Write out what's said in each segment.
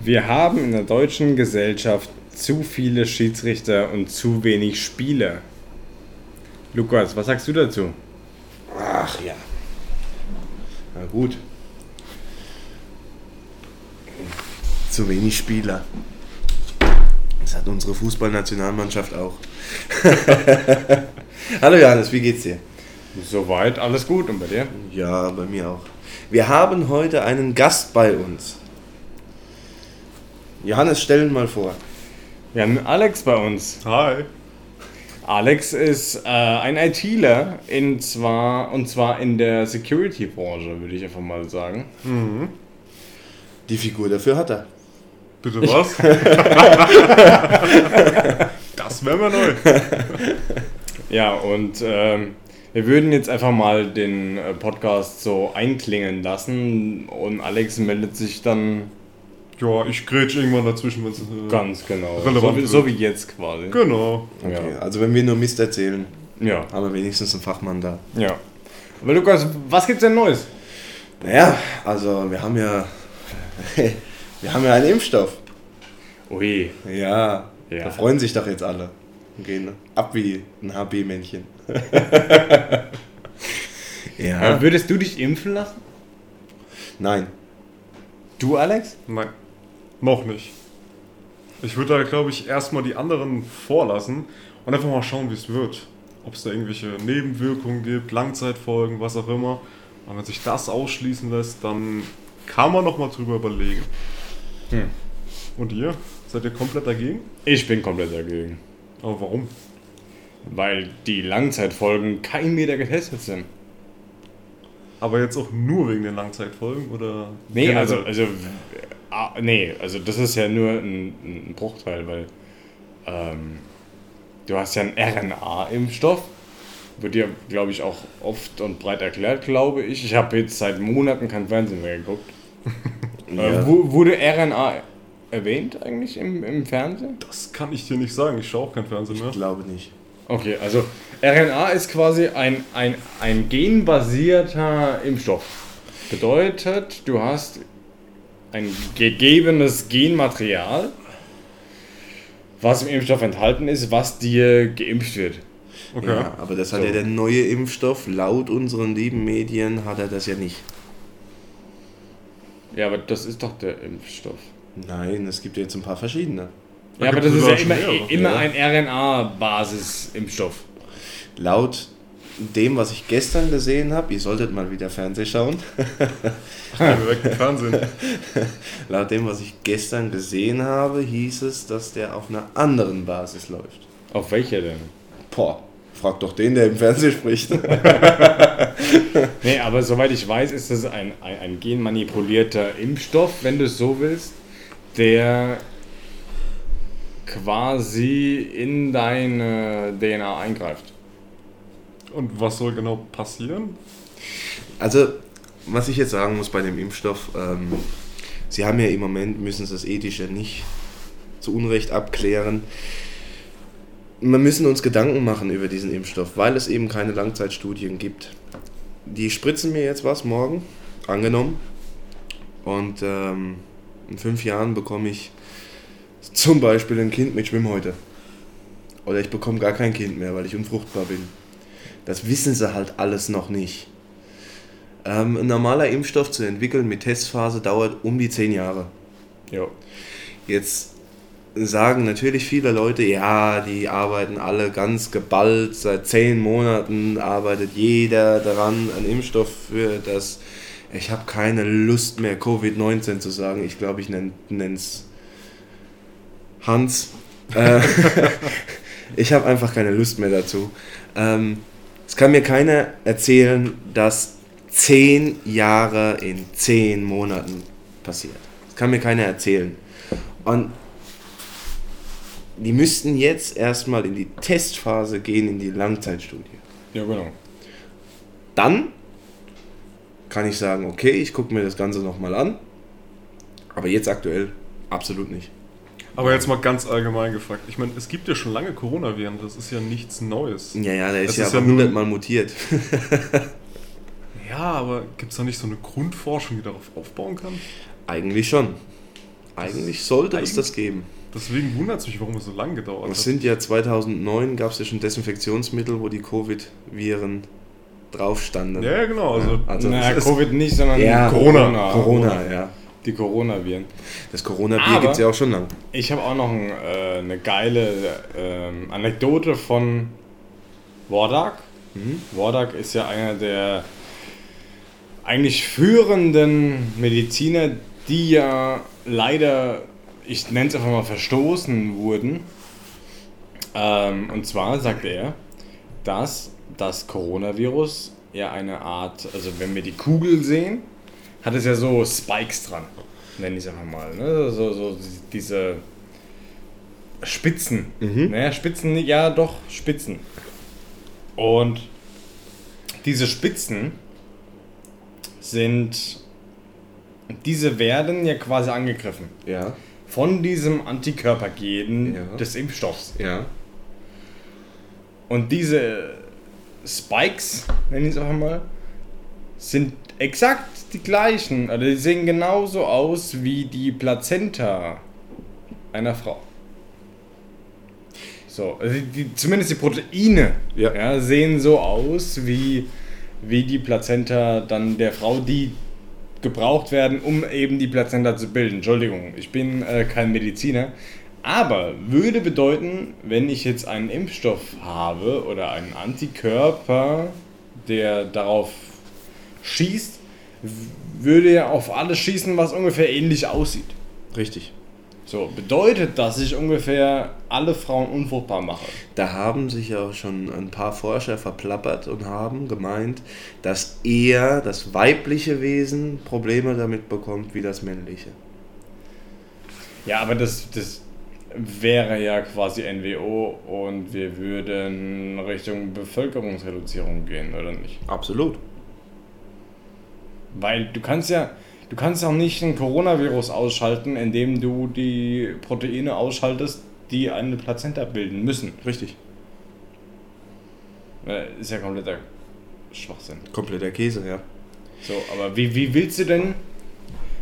Wir haben in der deutschen Gesellschaft zu viele Schiedsrichter und zu wenig Spieler. Lukas, was sagst du dazu? Ach ja. Na gut. Zu wenig Spieler. Das hat unsere Fußballnationalmannschaft auch. Hallo Johannes, wie geht's dir? Soweit alles gut und bei dir? Ja, bei mir auch. Wir haben heute einen Gast bei uns. Johannes, stellen mal vor. Wir haben Alex bei uns. Hi. Alex ist äh, ein ITler in zwar, und zwar in der Security-Branche, würde ich einfach mal sagen. Die Figur dafür hat er. Bitte was? das wäre mir neu. Ja, und ähm, wir würden jetzt einfach mal den äh, Podcast so einklingen lassen und Alex meldet sich dann Ja, ich grätsch irgendwann dazwischen, wenn es. Äh, ganz genau. Relevant So wie, wird. so wie jetzt quasi. Genau. Okay, also wenn wir nur Mist erzählen, Ja, haben wir wenigstens einen Fachmann da. ja. Aber Lukas, was gibt's denn Neues? Naja, also wir haben ja. wir haben ja einen Impfstoff. Ui. Ja, Ja. da freuen sich doch jetzt alle. Und gehen ab wie ein HB-Männchen. ja. Äh, würdest du dich impfen lassen? Nein. Du, Alex? Nein. Noch nicht. Ich würde da, glaube ich, erstmal die anderen vorlassen und einfach mal schauen, wie es wird. Ob es da irgendwelche Nebenwirkungen gibt, Langzeitfolgen, was auch immer. Und wenn sich das ausschließen lässt, dann kann man noch mal drüber überlegen. Hm. Und ihr? Seid ihr komplett dagegen? Ich bin komplett dagegen. Aber warum? Weil die Langzeitfolgen kein Meter getestet sind. Aber jetzt auch nur wegen den Langzeitfolgen oder? Nee, generell? also, also, ah, nee, also das ist ja nur ein, ein Bruchteil, weil ähm, du hast ja einen RNA-Impfstoff. Wird dir, glaube ich, auch oft und breit erklärt, glaube ich. Ich habe jetzt seit Monaten kein Fernsehen mehr geguckt. Ja. Äh, wu- wurde RNA erwähnt eigentlich im, im Fernsehen? Das kann ich dir nicht sagen. Ich schaue auch kein Fernsehen mehr. Ich glaube nicht. Okay, also RNA ist quasi ein, ein, ein genbasierter Impfstoff. Bedeutet, du hast ein gegebenes Genmaterial, was im Impfstoff enthalten ist, was dir geimpft wird. Okay. Ja, aber das hat So. ja der neue Impfstoff. Laut unseren lieben Medien hat er das ja nicht. Ja, aber das ist doch der Impfstoff. Nein, es gibt ja jetzt ein paar verschiedene. Da Ja, aber das ist ja immer, immer Ja. ein RNA-Basis-Impfstoff. Laut dem, was ich gestern gesehen habe, ihr solltet mal wieder Fernseh schauen. Im Fernsehen. Laut dem, was ich gestern gesehen habe, hieß es, dass der auf einer anderen Basis läuft. Auf welcher denn? Boah, frag doch den, der im Fernsehen spricht. Nee, aber soweit ich weiß, ist das ein, ein, ein genmanipulierter Impfstoff, wenn du es so willst, der quasi in deine DNA eingreift. Und was soll genau passieren? Also, was ich jetzt sagen muss bei dem Impfstoff, ähm, sie haben ja im Moment, müssen sie das Ethische nicht zu Unrecht abklären. Wir müssen uns Gedanken machen über diesen Impfstoff, weil es eben keine Langzeitstudien gibt. Die spritzen mir jetzt was morgen, angenommen. Und ähm, in fünf Jahren bekomme ich zum Beispiel ein Kind mit Schwimmhäute. Oder ich bekomme gar kein Kind mehr, weil ich unfruchtbar bin. Das wissen sie halt alles noch nicht. Ähm, ein normaler Impfstoff zu entwickeln mit Testphase dauert um die zehn Jahre. Jo. Jetzt sagen natürlich viele Leute, ja, die arbeiten alle ganz geballt, seit zehn Monaten arbeitet jeder daran, einen Impfstoff für das. Ich habe keine Lust mehr, Covid-19 zu sagen. Ich glaube, ich nenne es Hans. Äh, ich habe einfach keine Lust mehr dazu. Ähm, es kann mir keiner erzählen, dass zehn Jahre in zehn Monaten passiert. Das kann mir keiner erzählen. Und die müssten jetzt erstmal in die Testphase gehen, in die Langzeitstudie. Ja, genau. Dann kann ich sagen, okay, ich gucke mir das Ganze nochmal an. Aber jetzt aktuell absolut nicht. Aber jetzt mal ganz allgemein gefragt. Ich meine, es gibt ja schon lange Coronaviren, das ist ja nichts Neues. Ja, ja, der ist Es ja ist ja hundertmal mutiert. Ja, aber gibt es da nicht so eine Grundforschung, die darauf aufbauen kann? Eigentlich schon. Eigentlich sollte es Eigentlich- das geben. Deswegen wundert es mich, warum es so lange gedauert Es hat. sind ja 2009 gab es ja schon Desinfektionsmittel, wo die Covid-Viren drauf standen. Ja, ja, genau. Also, Also naja, das ist- Covid nicht, sondern Ja, Corona. Corona, ja. Die Coronaviren. Das Corona-Bier Aber- gibt es ja auch schon lang. Ich habe auch noch ein, äh, eine geile ähm, Anekdote von Wardak. Mhm. Wardak ist ja einer der eigentlich führenden Mediziner, die ja leider, ich nenne es einfach mal, verstoßen wurden. Ähm, und zwar sagt er, dass das Coronavirus ja eine Art, also wenn wir die Kugel sehen, hat es ja so Spikes dran, nenne ich es einfach mal. Ne? So, so diese Spitzen. Mhm. Naja, Spitzen, ja doch, Spitzen. Und diese Spitzen sind, diese werden ja quasi angegriffen Ja, von diesem Antikörpergen Ja. des Impfstoffs. ja. Und diese Spikes, nenne ich es einfach mal, sind exakt die gleichen. Also die sehen genauso aus wie die Plazenta einer Frau. So, also die, zumindest die Proteine Ja. sehen so aus wie, wie die Plazenta dann der Frau, die gebraucht werden, um eben die Plazenta zu bilden. Entschuldigung, ich bin äh, kein Mediziner. Aber würde bedeuten, wenn ich jetzt einen Impfstoff habe oder einen Antikörper, der darauf schießt, würde er auf alles schießen, was ungefähr ähnlich aussieht. Richtig. So, bedeutet, dass ich ungefähr alle Frauen unfruchtbar mache. Da haben sich ja auch schon ein paar Forscher verplappert und haben gemeint, dass eher das weibliche Wesen Probleme damit bekommt wie das männliche. Ja, aber das, das wäre ja quasi NWO und wir würden Richtung Bevölkerungsreduzierung gehen, oder nicht? Absolut. Weil du kannst ja, du kannst auch nicht ein Coronavirus ausschalten, indem du die Proteine ausschaltest, die eine Plazenta bilden müssen. Richtig. Äh, Ist ja kompletter Schwachsinn. Kompletter Käse, ja. So, aber wie, wie willst du denn.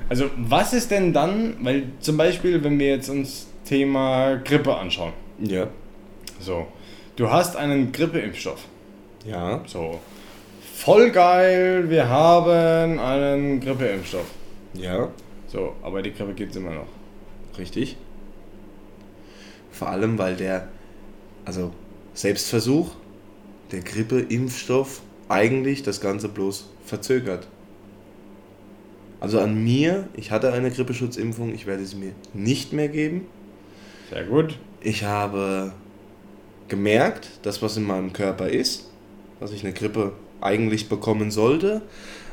Also, was ist denn dann, weil zum Beispiel, wenn wir jetzt uns Thema Grippe anschauen. Ja. So, du hast einen Grippeimpfstoff. Ja. So, voll geil, wir haben einen Grippeimpfstoff. Ja. So, aber die Grippe gibt's immer noch. Richtig. Vor allem, weil der, also Selbstversuch, der Grippeimpfstoff eigentlich das Ganze bloß verzögert. Also an mir, ich hatte eine Grippeschutzimpfung, ich werde sie mir nicht mehr geben. Sehr gut. Ich habe gemerkt, dass was in meinem Körper ist, dass ich eine Grippe eigentlich bekommen sollte,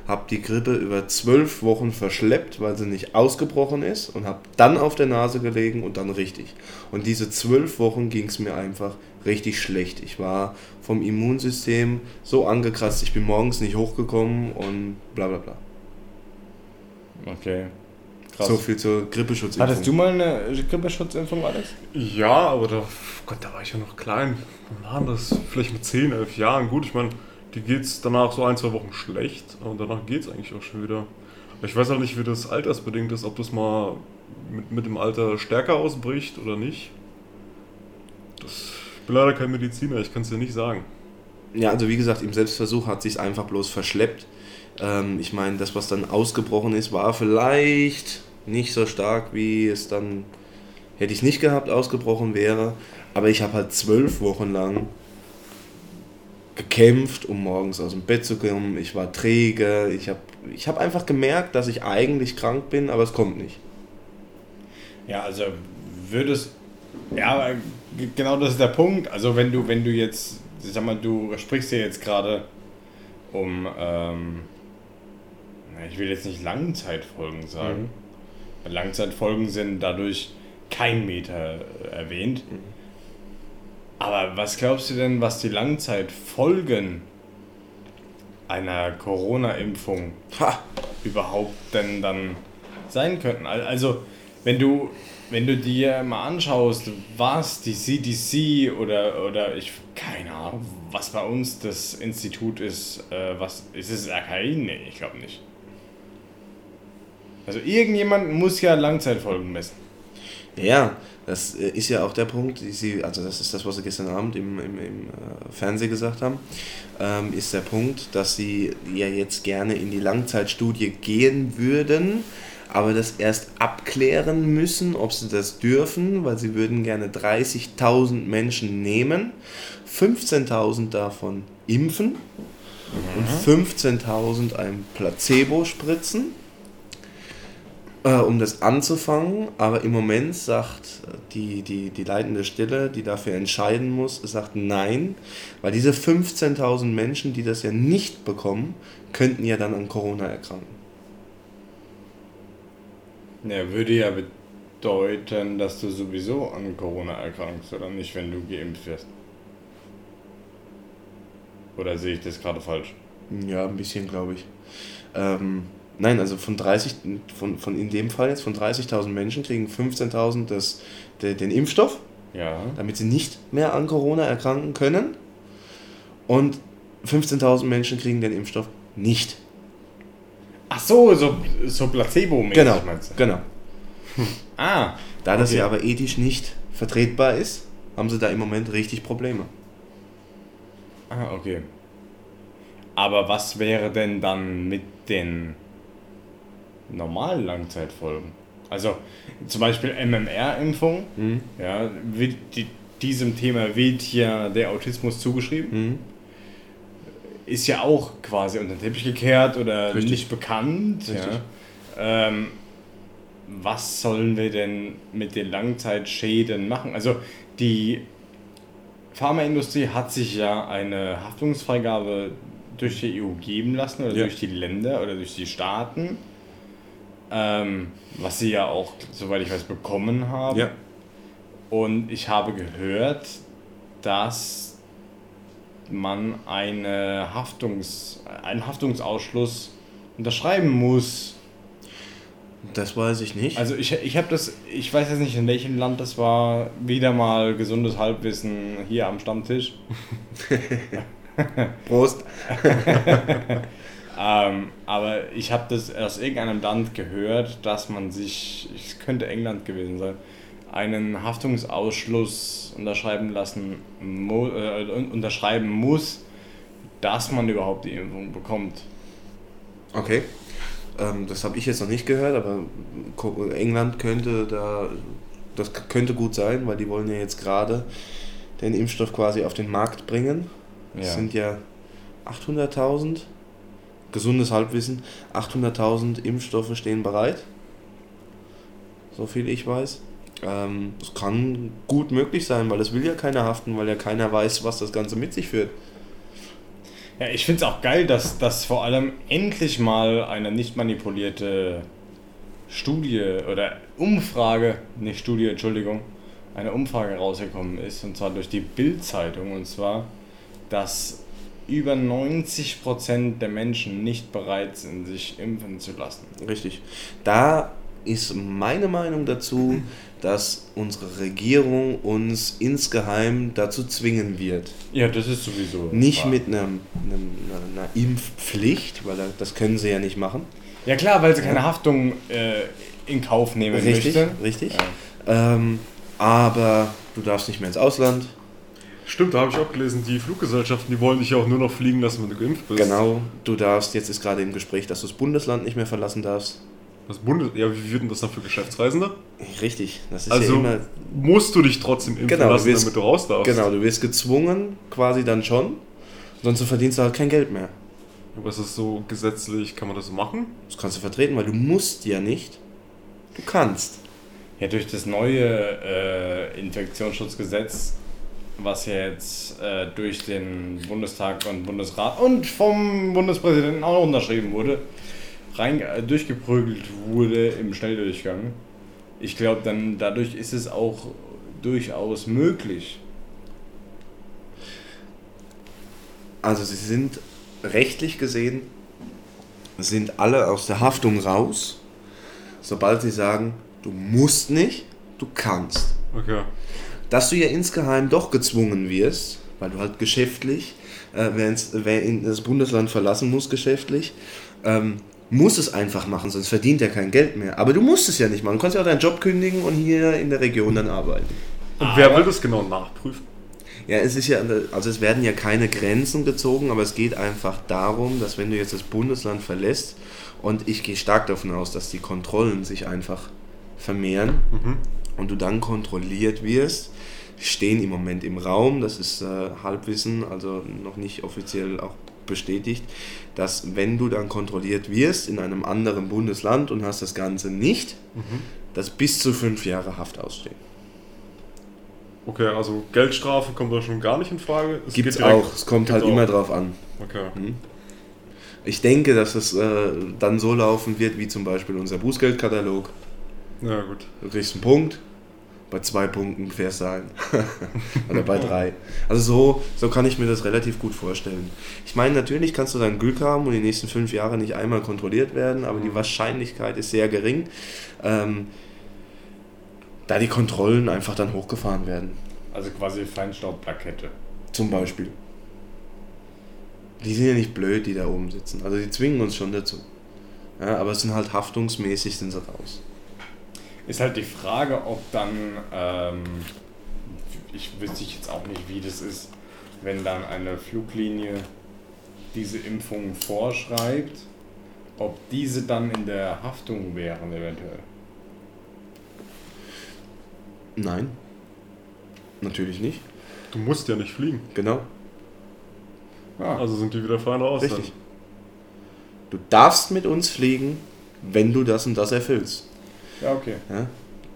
habe die Grippe über zwölf Wochen verschleppt, weil sie nicht ausgebrochen ist und habe dann auf der Nase gelegen und dann richtig. Und diese zwölf Wochen ging es mir einfach richtig schlecht. Ich war vom Immunsystem so angekratzt, ich bin morgens nicht hochgekommen und bla bla bla. Okay. Krass. So viel zur Grippeschutzimpfung. Hattest du mal eine Grippeschutzimpfung, Alex? Ja, aber da, Gott, da war ich ja noch klein. Wann war das? Vielleicht mit 10, 11 Jahren. Gut, ich meine, die geht's danach so ein, zwei Wochen schlecht und danach geht's eigentlich auch schon wieder. Ich weiß auch nicht, wie das altersbedingt ist, ob das mal mit, mit dem Alter stärker ausbricht oder nicht. Das, ich bin leider kein Mediziner, ich kann es dir nicht sagen. Ja, also wie gesagt, im Selbstversuch hat sich einfach bloß verschleppt. Ähm, ich meine, das, was dann ausgebrochen ist, war vielleicht nicht so stark, wie es dann, hätte ich es nicht gehabt, ausgebrochen wäre. Aber ich habe halt zwölf Wochen lang gekämpft, um morgens aus dem Bett zu kommen. Ich war träge. Ich habe ich hab einfach gemerkt, dass ich eigentlich krank bin, aber es kommt nicht. Ja, also würdest. Ja, genau das ist der Punkt. Also wenn du, wenn du jetzt, ich sag mal, du sprichst ja jetzt gerade um, ähm, ich will jetzt nicht Langzeitfolgen sagen. Weil Langzeitfolgen sind dadurch kein Meter äh, erwähnt. Aber was glaubst du denn, was die Langzeitfolgen einer Corona-Impfung Ha! überhaupt denn dann sein könnten. Al- Also, wenn du, wenn du dir mal anschaust, was die CDC oder, oder ich, keine Ahnung, was bei uns das Institut ist, äh, was ist es RKI? Nee, ich glaube nicht. Also irgendjemand muss ja Langzeitfolgen messen. Ja, das äh, ist ja auch der Punkt, Sie, also das ist das, was Sie gestern Abend im, im, im äh, Fernsehen gesagt haben, ähm, ist der Punkt, dass Sie ja jetzt gerne in die Langzeitstudie gehen würden, aber das erst abklären müssen, ob Sie das dürfen, weil Sie würden gerne 30.000 Menschen nehmen, 15.000 davon impfen und 15.000 ein Placebo spritzen äh, um das anzufangen, aber im Moment sagt die, die, die leitende Stelle, die dafür entscheiden muss, sagt nein, weil diese 15.000 Menschen, die das ja nicht bekommen, könnten ja dann an Corona erkranken. Ja, würde ja bedeuten, dass du sowieso an Corona erkrankst, oder nicht, wenn du geimpft wirst. Oder sehe ich das gerade falsch? Ja, ein bisschen, glaube ich. Ähm, nein, also von 30, von, von in dem Fall jetzt, von 30.000 Menschen kriegen 15.000 das, de, den Impfstoff, Ja. damit sie nicht mehr an Corona erkranken können. Und 15.000 Menschen kriegen den Impfstoff nicht. Ach so, so, so Placebo-mäßig Genau, meinst du? genau. Ah, Da das Okay. ja aber ethisch nicht vertretbar ist, haben sie da im Moment richtig Probleme. ah, okay. Aber was wäre denn dann mit den normalen Langzeitfolgen? Also zum Beispiel MMR-Impfung, Mhm. ja, wird die, diesem Thema wird ja der Autismus zugeschrieben. Mhm. ist ja auch quasi unter den Teppich gekehrt oder Richtig. nicht bekannt. Ja. Ähm, was sollen wir denn mit den Langzeitschäden machen? Also die Pharmaindustrie hat sich ja eine Haftungsfreigabe durch die EU geben lassen oder Ja. durch die Länder oder durch die Staaten, ähm, was sie ja auch, soweit ich weiß, bekommen haben. Ja. Und ich habe gehört, dass man eine Haftungs, einen Haftungsausschluss unterschreiben muss. Das weiß ich nicht. Also ich, ich habe das, ich weiß jetzt nicht in welchem Land das war, wieder mal gesundes Halbwissen hier am Stammtisch. Prost. Ähm, aber ich habe das aus irgendeinem Land gehört, dass man sich, es könnte England gewesen sein, einen Haftungsausschluss unterschreiben lassen, mu äh, un- unterschreiben muss, dass man überhaupt die Impfung bekommt. Okay. Ähm, das habe ich jetzt noch nicht gehört, aber England könnte da, das könnte gut sein, weil die wollen ja jetzt gerade den Impfstoff quasi auf den Markt bringen. Das Ja. sind ja 800.000, gesundes Halbwissen, 800.000 Impfstoffe stehen bereit. So viel ich weiß. Ähm, das kann gut möglich sein, weil es will ja keiner haften, weil ja keiner weiß, was das Ganze mit sich führt. Ja, ich finde es auch geil, dass, dass vor allem endlich mal eine nicht manipulierte Studie oder Umfrage, nicht Studie, Entschuldigung, eine Umfrage rausgekommen ist, und zwar durch die Bild-Zeitung, und zwar, dass über 90% der Menschen nicht bereit sind, sich impfen zu lassen. Richtig. Da ist meine Meinung dazu, dass unsere Regierung uns insgeheim dazu zwingen wird. Ja, das ist sowieso. Nicht wahr. mit einem, einer, einer Impfpflicht, weil da- das können sie ja nicht machen. Ja, klar, weil sie keine Haftung äh, in Kauf nehmen Richtig, möchte. richtig. Ja. Ähm, aber du darfst nicht mehr ins Ausland. Stimmt, da habe ich auch gelesen, die Fluggesellschaften, die wollen dich ja auch nur noch fliegen lassen, wenn du geimpft bist. Genau. Du darfst, jetzt ist gerade im Gespräch, dass du das Bundesland nicht mehr verlassen darfst. Das Bundes ja, wie wird denn das dann für Geschäftsreisende? Richtig. Das ist Also ja immer. musst du dich trotzdem impfen Genau, du lassen, wirst- damit du raus darfst. Genau, du wirst gezwungen, quasi dann schon. Sonst verdienst du halt kein Geld mehr. Aber ist das so gesetzlich, kann man das so machen? Das kannst du vertreten, weil du musst ja nicht. Du kannst. Ja, durch das neue äh, Infektionsschutzgesetz, was ja jetzt äh, durch den Bundestag und Bundesrat und vom Bundespräsidenten auch unterschrieben wurde, rein äh, durchgeprügelt wurde im Schnelldurchgang. Ich glaube, dann dadurch ist es auch durchaus möglich. Also sie sind rechtlich gesehen, sind alle aus der Haftung raus, sobald sie sagen, du musst nicht, du kannst. Okay. Dass du ja insgeheim doch gezwungen wirst, weil du halt geschäftlich, äh, wer, in das Bundesland verlassen muss, geschäftlich, ähm, muss es einfach machen, sonst verdient er kein Geld mehr. Aber du musst es ja nicht machen. Du kannst ja auch deinen Job kündigen und hier in der Region dann arbeiten. Und wer will das genau nachprüfen? Ja, es ist ja, also es werden ja keine Grenzen gezogen, aber es geht einfach darum, dass wenn du jetzt das Bundesland verlässt und ich gehe stark davon aus, dass die Kontrollen sich einfach vermehren Mhm. und du dann kontrolliert wirst, stehen im Moment im Raum, das ist äh, Halbwissen, also noch nicht offiziell auch bestätigt, dass wenn du dann kontrolliert wirst in einem anderen Bundesland und hast das Ganze nicht, dass bis zu fünf Jahre Haft ausstehen. Okay, also Geldstrafe kommt da schon gar nicht in Frage. Es Gibt es geht direkt- auch, es kommt gibt's halt auch. immer drauf an. Okay. Ich denke, dass es äh, dann so laufen wird, wie zum Beispiel unser Bußgeldkatalog. Ja, gut. Du kriegst einen Punkt, bei zwei Punkten fährst du ein. Oder bei drei. Also so, so kann ich mir das relativ gut vorstellen. Ich meine, natürlich kannst du dann Glück haben und die nächsten fünf Jahre nicht einmal kontrolliert werden, aber die Wahrscheinlichkeit ist sehr gering, ähm, da die Kontrollen einfach dann hochgefahren werden. Also quasi Feinstaubplakette. Zum Beispiel. Die sind ja nicht blöd, die da oben sitzen. Also die zwingen uns schon dazu. Ja, aber es sind halt haftungsmäßig sind sie raus. Ist halt die Frage, ob dann, ähm, ich wüsste jetzt auch nicht, wie das ist, wenn dann eine Fluglinie diese Impfung vorschreibt, ob diese dann in der Haftung wären eventuell. Nein. Natürlich nicht. Du musst ja nicht fliegen. Genau. Ja, Also sind die wieder frei raus. dann. Richtig. Du darfst mit uns fliegen, wenn du das und das erfüllst. Ja okay. Ja?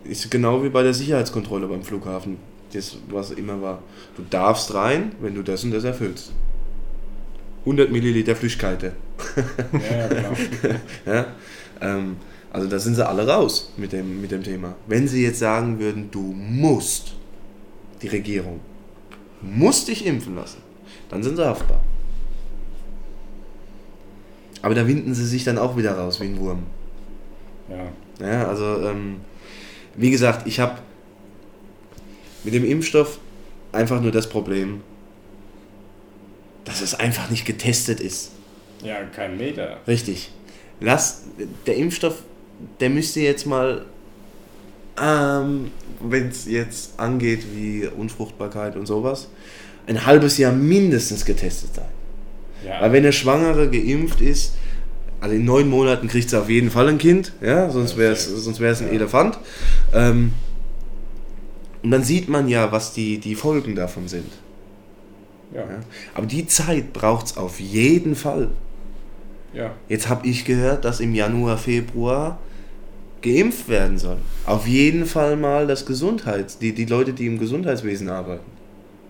Ist genau wie bei der Sicherheitskontrolle beim Flughafen. Das, was immer war. Du darfst rein, wenn du das und das erfüllst. 100 Milliliter Flüssigkeit. Ja, ja, genau. Ja? Ähm, also da sind sie alle raus mit dem, mit dem Thema. Wenn sie jetzt sagen würden, du musst, die Regierung, musst dich impfen lassen, dann sind sie haftbar. Aber da winden sie sich dann auch wieder raus wie ein Wurm. Ja. Ja, also ähm, wie gesagt, ich habe mit dem Impfstoff einfach nur das Problem, dass es einfach nicht getestet ist. ja, kein Meter. Richtig. Lass, der Impfstoff, der müsste jetzt mal, ähm, wenn es jetzt angeht wie Unfruchtbarkeit und sowas, ein halbes Jahr mindestens getestet sein. Ja, Weil wenn eine Schwangere geimpft ist, also in neun Monaten kriegt sie auf jeden Fall ein Kind, ja, sonst wäre es sonst wär's ein. Elefant. Ähm, und dann sieht man ja, was die, die Folgen davon sind. ja, Ja. Aber die Zeit braucht es auf jeden Fall. ja. Jetzt habe ich gehört, dass im Januar, Februar geimpft werden soll. Auf jeden Fall mal das Gesundheits, die, die Leute, die im Gesundheitswesen arbeiten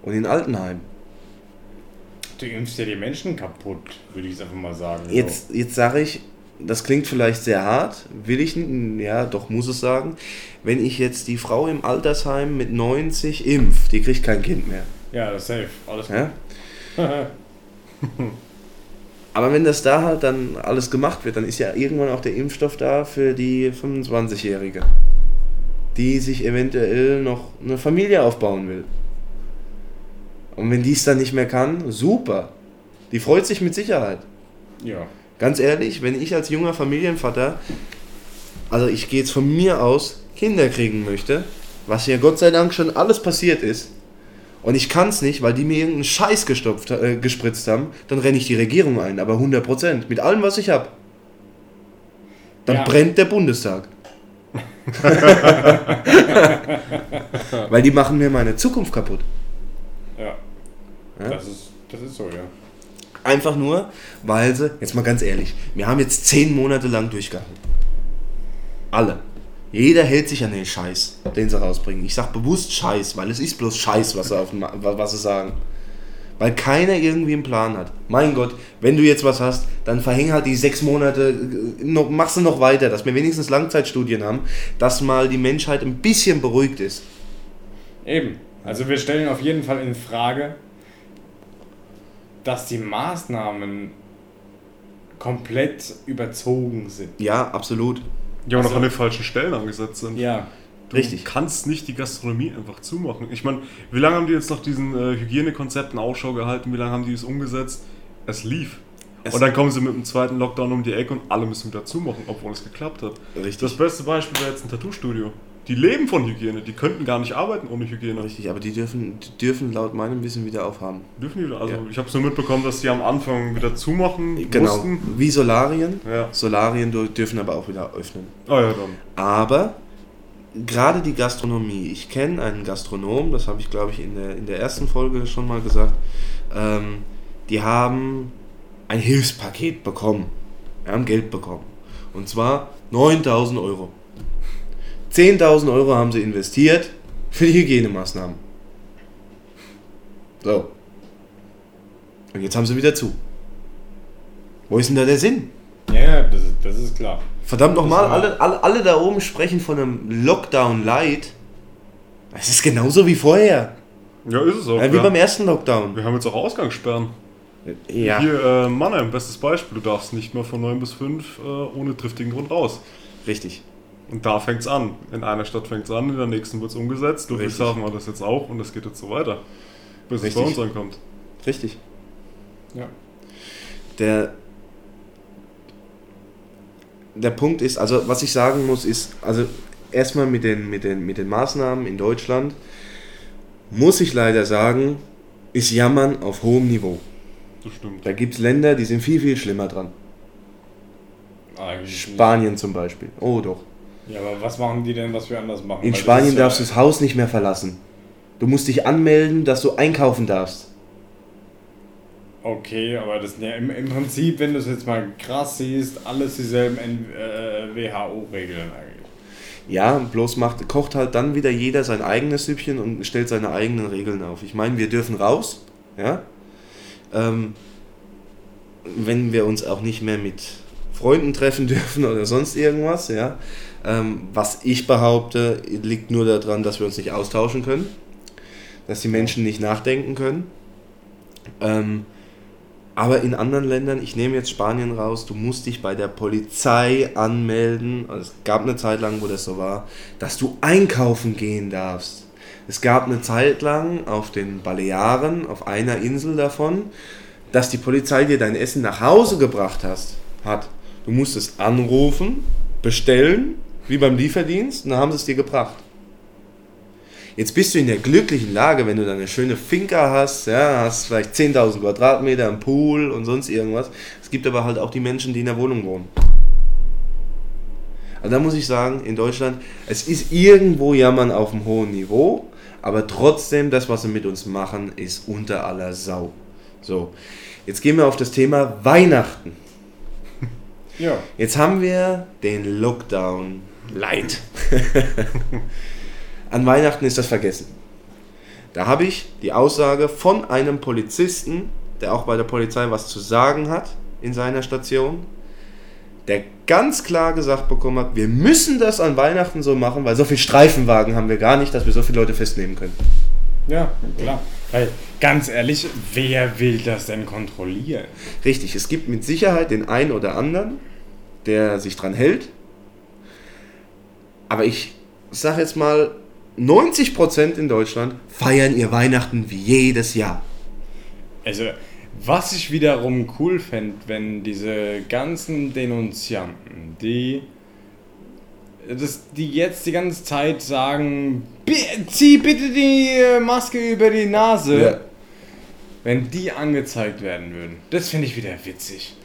und in Altenheimen. Du impfst ja die Menschen kaputt, würde ich jetzt einfach mal sagen. so. Jetzt, jetzt sage ich, das klingt vielleicht sehr hart, will ich, ja, doch muss es sagen, wenn ich jetzt die Frau im Altersheim mit 90 impf, die kriegt kein Kind mehr. Ja, das ist safe. Alles Ja? gut. Aber wenn das da halt dann alles gemacht wird, dann ist ja irgendwann auch der Impfstoff da für die 25-Jährige, die sich eventuell noch eine Familie aufbauen will. Und wenn die es dann nicht mehr kann, super. Die freut sich mit Sicherheit. ja. Ganz ehrlich, wenn ich als junger Familienvater, also ich gehe jetzt von mir aus, Kinder kriegen möchte, was ja Gott sei Dank schon alles passiert ist, und ich kann es nicht, weil die mir irgendeinen Scheiß gestopft, äh, gespritzt haben, dann renne ich die Regierung ein, aber 100%, mit allem, was ich habe. Dann Ja. brennt der Bundestag. weil die machen mir meine Zukunft kaputt. Ja. Das, ist, das ist so, ja. Einfach nur, weil sie, jetzt mal ganz ehrlich, wir haben jetzt zehn Monate lang durchgehalten. Alle. Jeder hält sich an den Scheiß, den sie rausbringen. Ich sag bewusst Scheiß, weil es ist bloß Scheiß, was sie, auf, was sie sagen. Weil keiner irgendwie einen Plan hat. Mein Gott, wenn du jetzt was hast, dann verhäng halt die sechs Monate, äh, noch, machst du noch weiter, dass wir wenigstens Langzeitstudien haben, dass mal die Menschheit ein bisschen beruhigt ist. Eben. Also wir stellen auf jeden Fall in Frage, dass die Maßnahmen komplett überzogen sind. Ja, absolut. Ja, und auch Also- an den falschen Stellen angesetzt sind. Ja. Du Richtig. kannst nicht die Gastronomie einfach zumachen. Ich meine, wie lange haben die jetzt nach diesen äh, Hygienekonzepten Ausschau gehalten? Wie lange haben die es umgesetzt? Es lief. Es- Und dann kommen sie mit dem zweiten Lockdown um die Ecke und alle müssen wieder zumachen, obwohl es geklappt hat. Richtig. Das beste Beispiel wäre jetzt ein Tattoo-Studio. Die leben von Hygiene, die könnten gar nicht arbeiten ohne Hygiene. Richtig, aber die dürfen, die dürfen laut meinem Wissen wieder aufhaben. Dürfen die, also Ja. ich habe es nur mitbekommen, dass die am Anfang wieder zumachen Genau. mussten. Wie Solarien. Ja. Solarien dür- dürfen aber auch wieder öffnen. Ah ja, dann. Aber gerade die Gastronomie, ich kenne einen Gastronom, das habe ich glaube ich in der, in der ersten Folge schon mal gesagt, ähm, die haben ein Hilfspaket bekommen, Wir haben Geld bekommen. Und zwar 9000 Euro. 10.000 Euro haben sie investiert für die Hygienemaßnahmen. So. Und jetzt haben sie wieder zu. Wo ist denn da der Sinn? Ja, ja, das ist, das ist klar. Verdammt nochmal, alle, alle, alle da oben sprechen von einem Lockdown Light. Es ist genauso wie vorher. Ja, ist es auch. Ja, wie ja. beim ersten Lockdown. Wir haben jetzt auch Ausgangssperren. Ja, Hier, äh, Mannheim, bestes Beispiel. Du darfst nicht mehr von 9 bis 5 äh, ohne triftigen Grund raus. richtig. Und da fängt es an. In einer Stadt fängt es an, in der nächsten wird es umgesetzt. Ludwigshafen war das jetzt auch und das geht jetzt so weiter. Bis es bei Richtig. uns ankommt. Richtig. Ja. Der, der Punkt ist, also was ich sagen muss, ist, also erstmal mit den, mit, den, mit den Maßnahmen in Deutschland, muss ich leider sagen, ist Jammern auf hohem Niveau. Das stimmt. Da gibt es Länder, die sind viel, viel schlimmer dran. Eigentlich nicht. Spanien zum Beispiel. Oh doch. Ja, aber was machen die denn, was wir anders machen? In Weil Spanien ja- darfst du das Haus nicht mehr verlassen. Du musst dich anmelden, dass du einkaufen darfst. Okay, aber das sind ja im, im Prinzip, wenn du es jetzt mal krass siehst, alles dieselben äh, WHO-Regeln eigentlich. Ja, bloß macht, kocht halt dann wieder jeder sein eigenes Süppchen und stellt seine eigenen Regeln auf. Ich meine, wir dürfen raus, ja. Ähm, wenn wir uns auch nicht mehr mit Freunden treffen dürfen oder sonst irgendwas, ja. Ähm, was ich behaupte, liegt nur daran, dass wir uns nicht austauschen können, dass die Menschen nicht nachdenken können. Ähm, aber in anderen Ländern, ich nehme jetzt Spanien raus, du musst dich bei der Polizei anmelden. Also es gab eine Zeit lang, wo das so war, dass du einkaufen gehen darfst. Es gab eine Zeit lang auf den Balearen, auf einer Insel davon, dass die Polizei dir dein Essen nach Hause gebracht hast, hat. Du musstest anrufen, bestellen, wie beim Lieferdienst, und dann haben sie es dir gebracht. Jetzt bist du in der glücklichen Lage, wenn du da eine schöne Finca hast, ja, hast vielleicht 10.000 Quadratmeter, einen Pool und sonst irgendwas. Es gibt aber halt auch die Menschen, die in der Wohnung wohnen. Also da muss ich sagen, in Deutschland, es ist irgendwo Jammern auf einem hohen Niveau, aber trotzdem, das, was sie mit uns machen, ist unter aller Sau. So, jetzt gehen wir auf das Thema Weihnachten. Ja. Jetzt haben wir den Lockdown Light. An Weihnachten ist das vergessen. Da habe ich die Aussage von einem Polizisten, der auch bei der Polizei was zu sagen hat in seiner Station, der ganz klar gesagt bekommen hat, wir müssen das an Weihnachten so machen, weil so viel Streifenwagen haben wir gar nicht, dass wir so viele Leute festnehmen können. Ja, klar. Weil, ganz ehrlich, wer will das denn kontrollieren? Richtig, es gibt mit Sicherheit den einen oder anderen, der sich dran hält. Aber ich sage jetzt mal, 90% in Deutschland feiern ihr Weihnachten wie jedes Jahr. Also, was ich wiederum cool fände, wenn diese ganzen Denunzianten, die, das, die jetzt die ganze Zeit sagen, "Bi- zieh bitte die äh, Maske über die Nase, Ja. wenn die angezeigt werden würden. Das finde ich wieder witzig.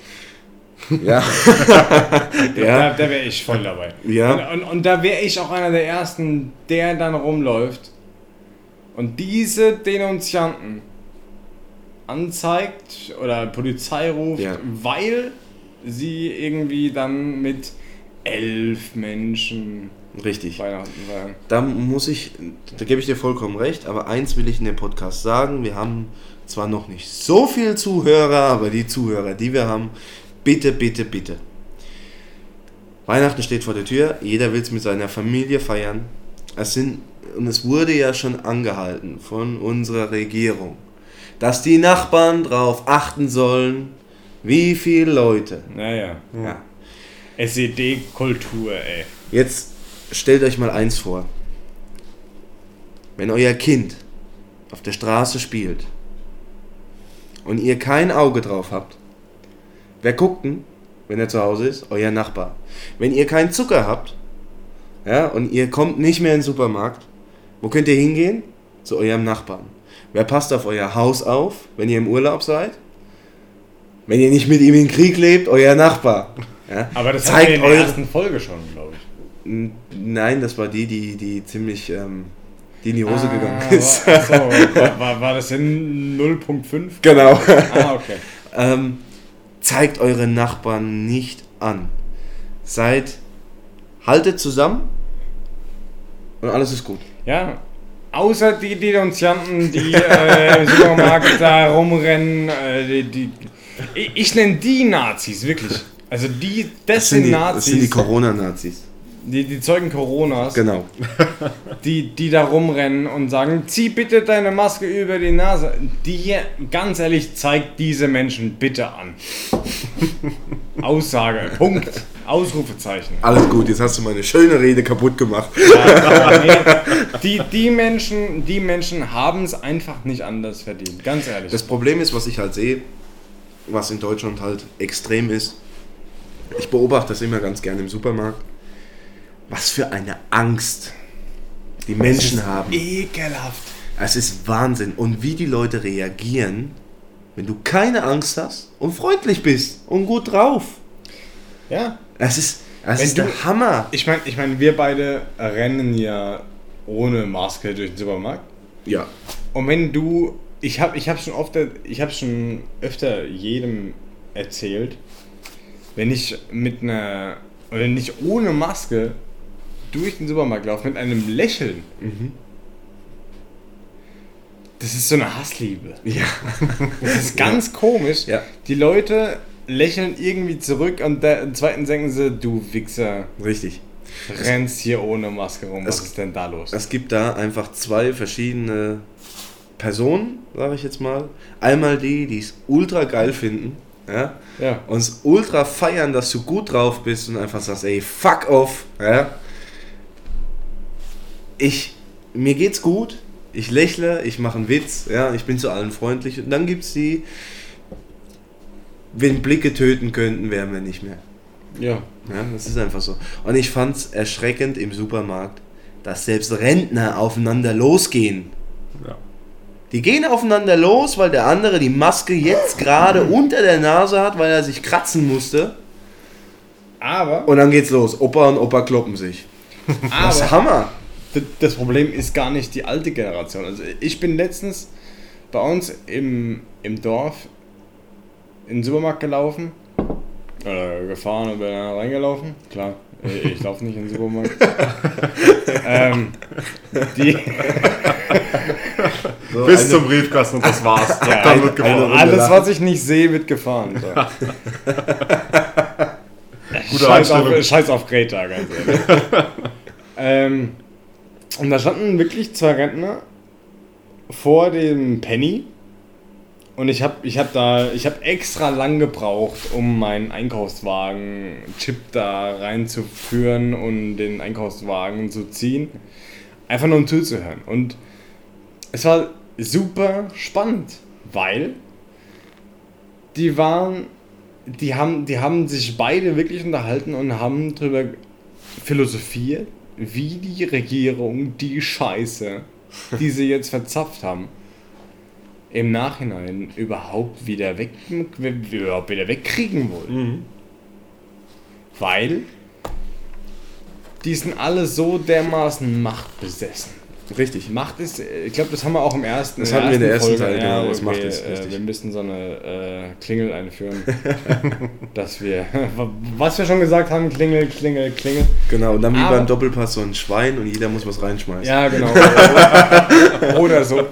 Ja. Da, ja. da wäre ich voll dabei. Ja. Und, und, und da wäre ich auch einer der Ersten, der dann rumläuft und diese Denunzianten anzeigt oder Polizei ruft, Ja. weil sie irgendwie dann mit elf Menschen Richtig. Weihnachten feiern. Da muss ich, da gebe ich dir vollkommen recht, aber eins will ich in dem Podcast sagen, wir haben zwar noch nicht so viele Zuhörer, aber die Zuhörer, die wir haben, bitte, bitte, bitte. Weihnachten steht vor der Tür, jeder will es mit seiner Familie feiern. Es sind, und es wurde ja schon angehalten von unserer Regierung, dass die Nachbarn darauf achten sollen, wie viele Leute. Naja, Ja. SED-Kultur, ey. Jetzt stellt euch mal eins vor. Wenn euer Kind auf der Straße spielt und ihr kein Auge drauf habt, Wer guckt denn, wenn er zu Hause ist? Euer Nachbar. Wenn ihr keinen Zucker habt, ja, und ihr kommt nicht mehr in den Supermarkt, wo könnt ihr hingehen? Zu eurem Nachbarn. Wer passt auf euer Haus auf, wenn ihr im Urlaub seid? Wenn ihr nicht mit ihm in Krieg lebt, euer Nachbar. Ja? Aber das zeigt in der ersten Folge schon, glaube ich. Nein, das war die, die, die ziemlich ähm, die in die Hose gegangen Ah, ist. War, so, war, war, war das in 0.5? genau. Ah, okay. Ähm, zeigt eure Nachbarn nicht an. Seid, haltet zusammen und alles ist gut. Ja, außer die Denunzianten, die äh, im Supermarkt da rumrennen, äh, die, die, ich, ich nenne die Nazis, wirklich. Also die, das, sind, die, Nazis, das sind die Corona-Nazis. Die, die Zeugen Coronas, Genau. die, die da rumrennen und sagen, zieh bitte deine Maske über die Nase. Die, ganz ehrlich, zeigt diese Menschen bitte an. Aussage, Punkt, Ausrufezeichen. Alles gut, jetzt hast du meine schöne Rede kaputt gemacht. Ja, nee, die, die Menschen, die Menschen haben es einfach nicht anders verdient, ganz ehrlich. Das Problem ist, was ich halt sehe, was in Deutschland halt extrem ist, ich beobachte das immer ganz gerne im Supermarkt, was für eine Angst die Menschen haben. ekelhaft. Es ist Wahnsinn. Und wie die Leute reagieren, wenn du keine Angst hast und freundlich bist und gut drauf. Ja. Es ist, es Wenn ist du- der Hammer. Ich meine, ich mein, wir beide rennen ja ohne Maske durch den Supermarkt. Ja. Und wenn du, ich habe ich hab schon oft, ich habe schon öfter jedem erzählt, wenn ich mit einer, oder nicht ohne Maske durch den Supermarkt laufe, mit einem Lächeln. Das ist so eine Hassliebe. Ja. Das ist ganz komisch. Ja. Die Leute lächeln irgendwie zurück und im zweiten denken sie, du Wichser, Richtig. rennst hier ohne Maske rum. Was Es- ist denn da los? Es gibt da einfach zwei verschiedene Personen, sage ich jetzt mal. Einmal die, die es ultra geil finden, ja, Ja. und es ultra feiern, dass du gut drauf bist und einfach sagst, ey, fuck off, ja. Ich, mir geht's gut, ich lächle, ich mache einen Witz, ja, ich bin zu allen freundlich und dann gibt's die, wenn Blicke töten könnten, wären wir nicht mehr. Ja. Ja, das ist einfach so. Und ich fand's erschreckend im Supermarkt, dass selbst Rentner aufeinander losgehen. Ja. Die gehen aufeinander los, weil der andere die Maske jetzt gerade unter der Nase hat, weil er sich kratzen musste. Aber, Und dann geht's los. Opa und Opa kloppen sich. Das ist aber Hammer. Das Problem ist gar nicht die alte Generation. Also ich bin letztens bei uns im, im Dorf in den Supermarkt gelaufen. Oder gefahren und bin da reingelaufen. Klar, ich, ich laufe nicht in den Supermarkt. ähm, die, So, Bis eine- zum Briefkasten und das war's. Ja, Dann wird gefahren. eine- alles, was ich nicht sehe, wird gefahren. So. Gute Scheiß auf. Scheiß auf Greta, ganz ehrlich. ähm, und da standen wirklich zwei Rentner vor dem Penny. Und ich habe ich hab da, ich habe extra lang gebraucht, um meinen Einkaufswagen-Chip da reinzuführen und den Einkaufswagen zu ziehen. Einfach nur um zuzuhören. Und es war super spannend, weil die waren die haben, die haben sich beide wirklich unterhalten und haben darüber philosophiert, wie die Regierung die Scheiße, die sie jetzt verzapft haben, im Nachhinein überhaupt wieder, weg, überhaupt wieder wegkriegen wollen. Mhm. Weil die sind alle so dermaßen machtbesessen. Richtig. Macht ist, äh, ich glaube, das haben wir auch im ersten. Das hatten wir in der ersten Folge. Teil, genau, was okay, Macht ist, Äh, wir müssen so eine äh, Klingel einführen, dass wir, was wir schon gesagt haben, Klingel, Klingel, Klingel. Genau, und dann wie Aber- beim Doppelpass so ein Schwein und jeder muss was reinschmeißen. Ja, genau. Oder so.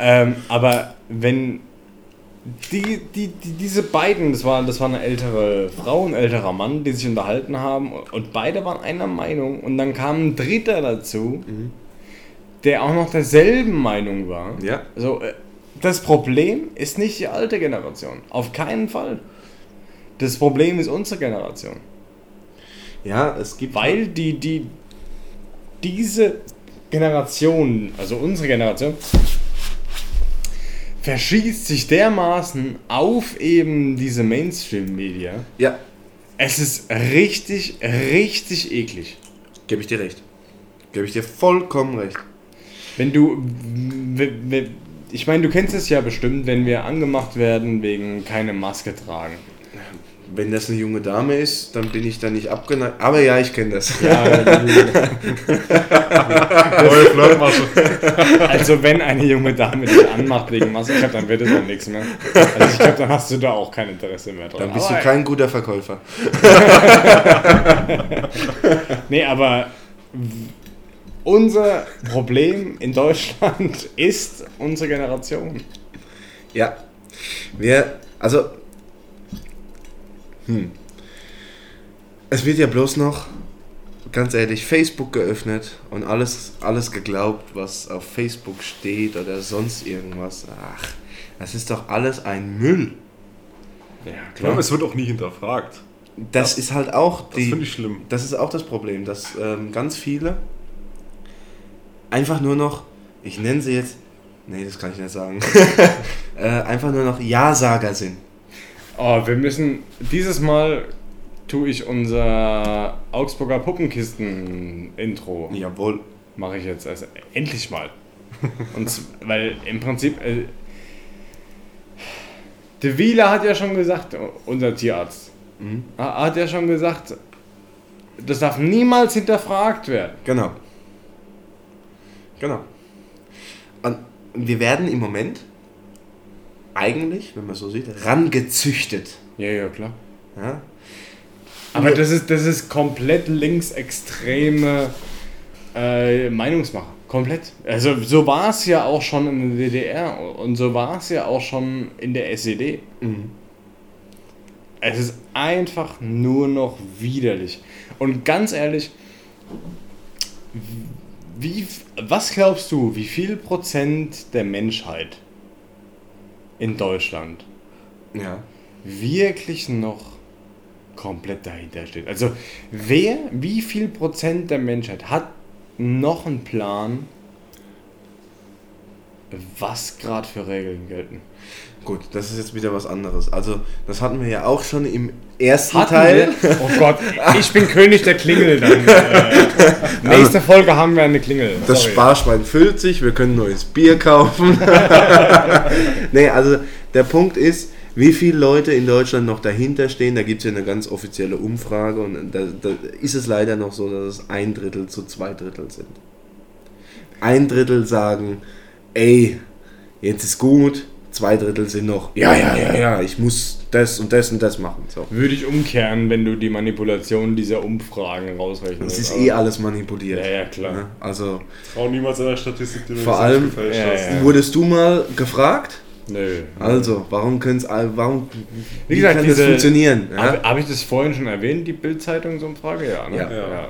Ähm, aber wenn die, die, die, diese beiden, das war, das war eine ältere Frau, ein älterer Mann, die sich unterhalten haben und beide waren einer Meinung und dann kam ein dritter dazu, der auch noch derselben Meinung war. Ja. Also, äh, das Problem ist nicht die alte Generation. Auf keinen Fall. Das Problem ist unsere Generation. Ja, es gibt. Weil die, die, diese Generation, also unsere Generation, verschießt sich dermaßen auf eben diese Mainstream-Media. Ja, Es ist richtig, richtig eklig. gebe ich dir recht. Gebe ich dir vollkommen recht. Wenn du. Ich meine, du kennst es ja bestimmt, wenn wir angemacht werden wegen keine Maske tragen. Wenn das eine junge Dame ist, dann bin ich da nicht abgeneigt. Aber ja, ich kenne das. Ja, Neue Flirtmasche. also wenn eine junge Dame dich anmacht wegen Maske, ich glaube, dann wird es auch nichts mehr. Also ich glaube, dann hast du da auch kein Interesse mehr dran. Dann bist Aber- du kein guter Verkäufer. Nee, aber unser Problem in Deutschland ist unsere Generation. Ja. Wir, also. Hm. Es wird ja bloß noch, ganz ehrlich, Facebook geöffnet und alles, alles geglaubt, was auf Facebook steht oder sonst irgendwas. Ach, das ist doch alles ein Müll. Ja, Ich glaube, es wird auch nie hinterfragt. Das ist halt auch Das die. finde ich schlimm. Das ist auch das Problem, dass ähm, ganz viele einfach nur noch, ich nenne sie jetzt, nee, das kann ich nicht sagen, äh, einfach nur noch Ja-Sager sind. Oh, wir müssen. Dieses Mal tue ich unser Augsburger Puppenkisten-Intro. Jawohl. Mache ich jetzt also endlich mal. Und weil im Prinzip. Äh, De Wieler hat ja schon gesagt, unser Tierarzt, Mhm. ha- hat ja schon gesagt, das darf niemals hinterfragt werden. Genau. Genau. Und wir werden im Moment eigentlich, wenn man so sieht, rangezüchtet. Ja, ja, klar. Ja? Aber das ist, das ist komplett linksextreme äh, Meinungsmache. Komplett. Also so war es ja auch schon in der DDR und so war es ja auch schon in der SED. Mhm. Es ist einfach nur noch widerlich. Und ganz ehrlich, wie, was glaubst du, wie viel Prozent der Menschheit in Deutschland Ja. wirklich noch komplett dahinter steht. Also wer, wie viel Prozent der Menschheit hat noch einen Plan, was gerade für Regeln gelten? Gut, das ist jetzt wieder was anderes. Also, das hatten wir ja auch schon im ersten Hatten Teil. wir? Oh Gott, ich bin König der Klingel dann. Äh, nächste Folge haben wir eine Klingel. Das Sorry. Sparschwein füllt sich, wir können neues Bier kaufen. nee, also der Punkt ist, wie viele Leute in Deutschland noch dahinter stehen, da gibt es ja eine ganz offizielle Umfrage und da, da ist es leider noch so, dass es ein Drittel zu zwei Drittel sind. Ein Drittel sagen, ey, jetzt ist gut, zwei Drittel sind noch, ja, ja, ja, ja, ich muss das und das und das machen. So. Würde ich umkehren, wenn du die Manipulation dieser Umfragen rausrechnest. Es ist eh alles manipuliert. Ja, ja, klar. Ne? Also, Trau niemals einer Statistik, die du Vor nicht allem- Ja, hast. ja. wurdest du mal gefragt? Nö. Also, warum können es warum Wie wie gesagt, kann diese- das funktionieren? Ja? Habe hab ich das vorhin schon erwähnt, die Bild-Zeitung, so eine Frage? Ja, ne? Ja. ja.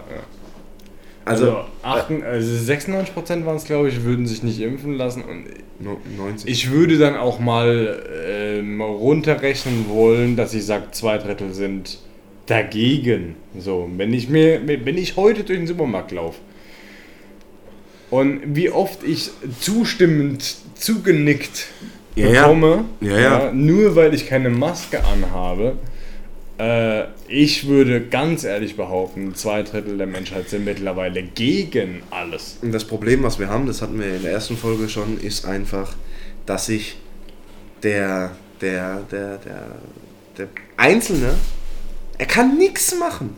Also, Also, also 96% waren es, glaube ich, würden sich nicht impfen lassen. Und no- 90. ich würde dann auch mal ähm, runterrechnen wollen, dass ich sage, zwei Drittel sind dagegen. So, wenn ich mir, wenn ich heute durch den Supermarkt laufe und wie oft ich zustimmend zugenickt ja. bekomme, Ja, ja. nur weil ich keine Maske anhabe, äh, ich würde ganz ehrlich behaupten, zwei Drittel der Menschheit sind mittlerweile gegen alles. Und das Problem, was wir haben, das hatten wir in der ersten Folge schon, ist einfach, dass sich der, der, der, der, der Einzelne, er kann nichts machen.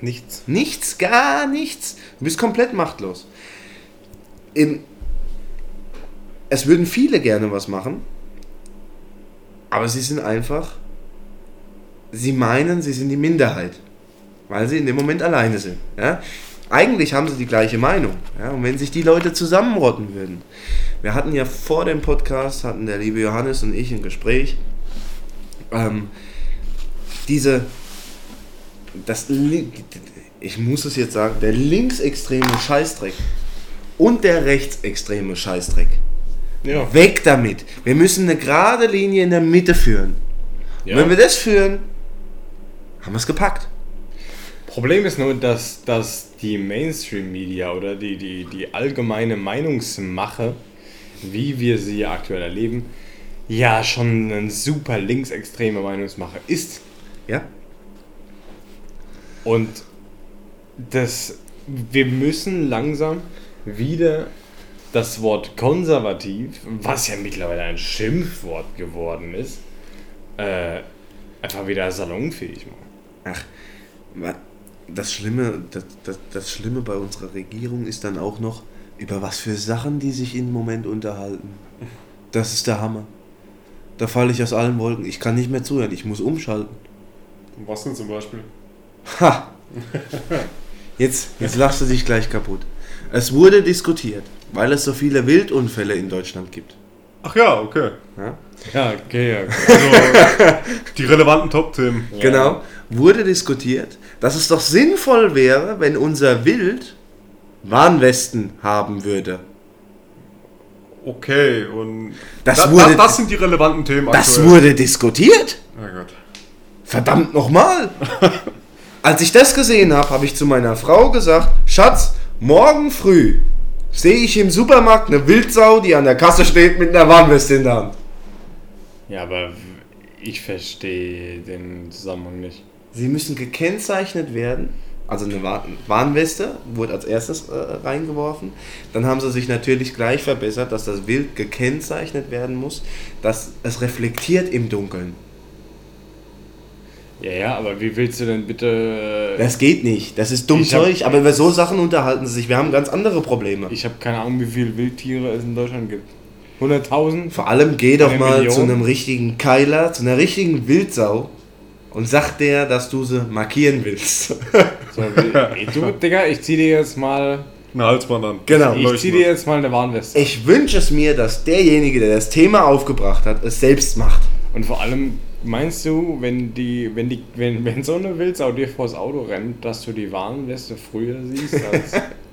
Nichts. Nichts, gar nichts. Du bist komplett machtlos. In, es würden viele gerne was machen, aber sie sind einfach, sie meinen, sie sind die Minderheit, weil sie in dem Moment alleine sind. Ja? Eigentlich haben sie die gleiche Meinung. Ja? Und wenn sich die Leute zusammenrotten würden. Wir hatten ja vor dem Podcast, hatten der liebe Johannes und ich ein Gespräch. Ähm, diese, das, ich muss es jetzt sagen, der linksextreme Scheißdreck und der rechtsextreme Scheißdreck. Ja. Weg damit. Wir müssen eine gerade Linie in der Mitte führen. Und Wenn wir das führen, haben wir es gepackt. Problem ist nur, dass, dass die Mainstream-Media oder die, die, die allgemeine Meinungsmache, wie wir sie aktuell erleben, ja schon ein super linksextremer Meinungsmacher ist. Ja? Und das, wir müssen langsam wieder das Wort konservativ, was ja mittlerweile ein Schimpfwort geworden ist, äh, einfach wieder salonfähig machen. Ach, das Schlimme, das, das, das Schlimme bei unserer Regierung ist dann auch noch, über was für Sachen die sich im Moment unterhalten. Das ist der Hammer. Da falle ich aus allen Wolken. Ich kann nicht mehr zuhören. Ich muss umschalten. Was denn zum Beispiel? Ha! Jetzt, jetzt lachst du dich gleich kaputt. Es wurde diskutiert, weil es so viele Wildunfälle in Deutschland gibt. Ach ja, okay. Ja? Ja, okay. Also, die relevanten Top-Themen. Ja. Genau, wurde diskutiert, dass es doch sinnvoll wäre, wenn unser Wild Warnwesten haben würde. Okay, und Das da, wurde- da, das sind die relevanten Themen Das aktuell. wurde diskutiert? Oh Gott. Verdammt nochmal! Als ich das gesehen habe, habe ich zu meiner Frau gesagt, Schatz, morgen früh sehe ich im Supermarkt eine Wildsau, die an der Kasse steht mit einer Warnweste in der Hand. Ja, aber ich verstehe den Zusammenhang nicht. Sie müssen gekennzeichnet werden. Also eine Wa- Warnweste wurde als erstes äh, reingeworfen. Dann haben sie sich natürlich gleich verbessert, dass das Wild gekennzeichnet werden muss, dass es reflektiert im Dunkeln. Ja, ja, aber wie willst du denn bitte. äh, Das geht nicht. Das ist dumm Ich hab- Zeug, aber über so Sachen unterhalten sie sich. Wir haben ganz andere Probleme. Ich habe keine Ahnung, wie viele Wildtiere es in Deutschland gibt. 100.000? Vor allem geh doch mal Million? zu einem richtigen Keiler, zu einer richtigen Wildsau und sag der, dass du sie markieren willst. So, ey, du, Digga, ich zieh dir jetzt mal. Eine Halsband an. Genau. Ich Leuchten zieh dir jetzt mal eine Warnweste. Ich wünsche es mir, dass derjenige, der das Thema aufgebracht hat, es selbst macht. Und vor allem, meinst du, wenn die, wenn die, wenn, wenn so eine Wildsau dir vors Auto rennt, dass du die Warnweste früher siehst, als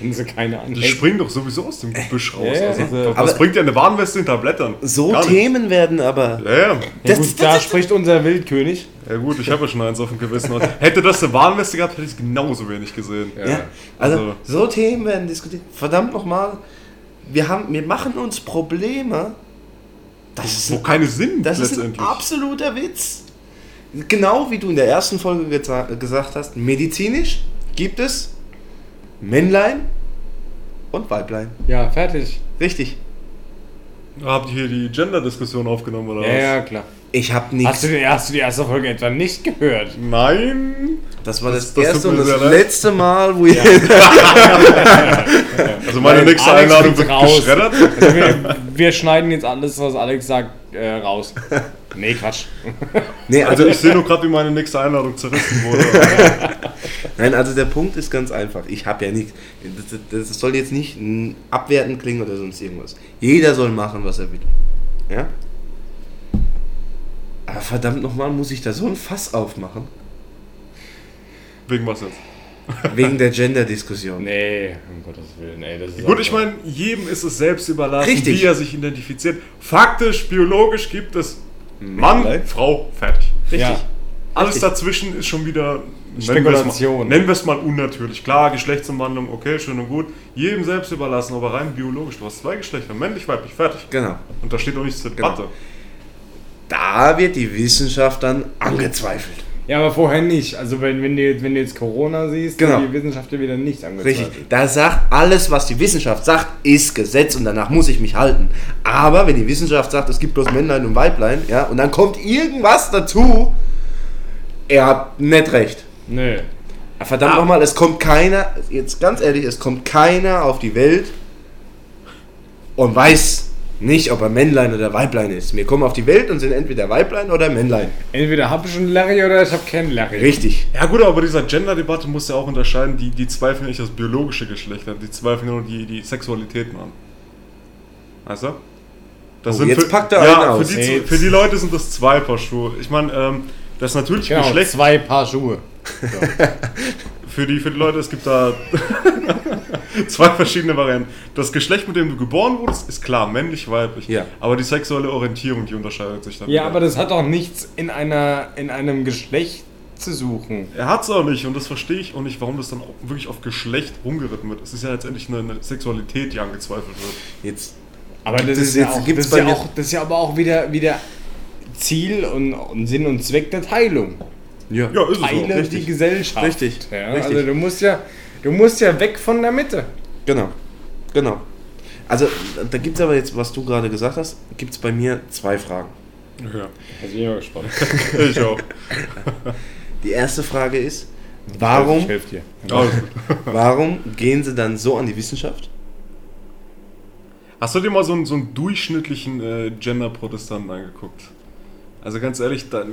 wenn sie keine Die anhält? springen doch sowieso aus dem Gebüsch raus. Ja, ja, also, also- was Aber- bringt dir eine Warnweste hinter Blättern? So Gar nicht. Themen werden aber. Ja, ja. Ja, Das- gut, das- da das- spricht unser Wildkönig. Ja gut, ich habe ja schon eins auf dem Gewissen. Hätte das eine Warnweste gehabt, hätte ich es genauso wenig gesehen. Ja. Ja, also, Also- so Themen werden diskutiert. Verdammt nochmal, wir, haben, wir machen uns Probleme. Das ist, Wo keine Sinn das ist ein absoluter Witz. Genau wie du in der ersten Folge gesagt hast, medizinisch gibt es Männlein und Weiblein. Ja, fertig. Richtig. Habt ihr hier die Gender-Diskussion aufgenommen oder Ja, was? ja, klar. Ich habe Hast nichts. du, die, hast du die erste Folge etwa nicht gehört? Nein. Das war das, Das- das erste und das leid. letzte Mal, wo ihr. Also meine Nein, nächste Alex Einladung wird raus. geschreddert. Also wir, wir schneiden jetzt alles, was Alex sagt, äh, raus. Nee, Quatsch. Nee, Also also, ich sehe nur gerade, wie meine nächste Einladung zerrissen wurde. nein, also der Punkt ist ganz einfach. Ich habe ja nichts. Das, das soll jetzt nicht abwertend klingen oder sonst irgendwas. Jeder soll machen, was er will. Ja? Aber verdammt nochmal, muss ich da so ein Fass aufmachen? Wegen was jetzt? Wegen der Gender-Diskussion. Nee, um Gottes Willen, ey, das ist Gut, ich meine, jedem ist es selbst überlassen, Richtig. wie er sich identifiziert. Faktisch, biologisch gibt es Mann, Männlein. Frau, fertig. Richtig. Ja. Alles Richtig. dazwischen ist schon wieder Spekulation. Nennen wir es mal unnatürlich. Klar, Geschlechtsumwandlung, okay, schön und gut. Jedem selbst überlassen, aber rein biologisch. Du hast zwei Geschlechter, männlich, weiblich, fertig. Genau. Und da steht auch nichts zur Debatte. Da wird die Wissenschaft dann angezweifelt. Ja, aber vorher nicht. Also wenn, wenn, du, jetzt- wenn du jetzt Corona siehst, Genau. die Wissenschaftler wieder nicht angezweifelt. Richtig. Da sagt alles, was die Wissenschaft sagt, ist Gesetz und danach muss ich mich halten. Aber wenn die Wissenschaft sagt, es gibt bloß Männlein und Weiblein, ja, und dann kommt irgendwas dazu, er hat nicht recht. Nö. Verdammt Ah. nochmal, es kommt keiner, jetzt ganz ehrlich, es kommt keiner auf die Welt und weiß nicht, ob er Männlein oder Weiblein ist. Wir kommen auf die Welt und sind entweder Weiblein oder Männlein. Entweder habe ich einen Larry oder ich habe keinen Larry. Richtig. Ja gut, aber bei dieser Gender-Debatte muss ja auch unterscheiden, die, die zweifeln nicht das biologische Geschlecht an, die zweifeln nur die, die Sexualitäten an. Weißt du? Das Oh, jetzt für, packt er ja, einen für aus. die, Jetzt. für die Leute sind das zwei Paar Schuhe. Ich meine, ähm, das natürliche Genau, Geschlecht, zwei Paar Schuhe. für die, für die Leute, es gibt da zwei verschiedene Varianten. Das Geschlecht, mit dem du geboren wurdest, ist klar, männlich, weiblich. Ja. Aber die sexuelle Orientierung, die unterscheidet sich dann. Ja, wieder. aber das hat auch nichts in, einer, in einem Geschlecht zu suchen. Er hat es auch nicht und das verstehe ich auch nicht, warum das dann auch wirklich auf Geschlecht rumgeritten wird. Es ist ja letztendlich eine, eine Sexualität, die angezweifelt wird. Jetzt Aber das, Das ist, ja jetzt- auch, gibt's das, ist ja auch, das ist ja aber auch wieder, wieder Ziel und, und Sinn und Zweck der Teilung. Ja, Ja, ist es so. Teile die richtig. Gesellschaft. Richtig, Ja, richtig. Also du musst ja, du musst ja weg von der Mitte. Genau, genau. Also da gibt es aber jetzt, was du gerade gesagt hast, gibt es bei mir zwei Fragen. Ja. Also ich bin mal gespannt. Ich auch. Die erste Frage ist, warum, Ich helfe dir. Warum gehen sie dann so an die Wissenschaft? Hast du dir mal so einen, so einen durchschnittlichen äh, Gender-Protestanten angeguckt? Also ganz ehrlich, da,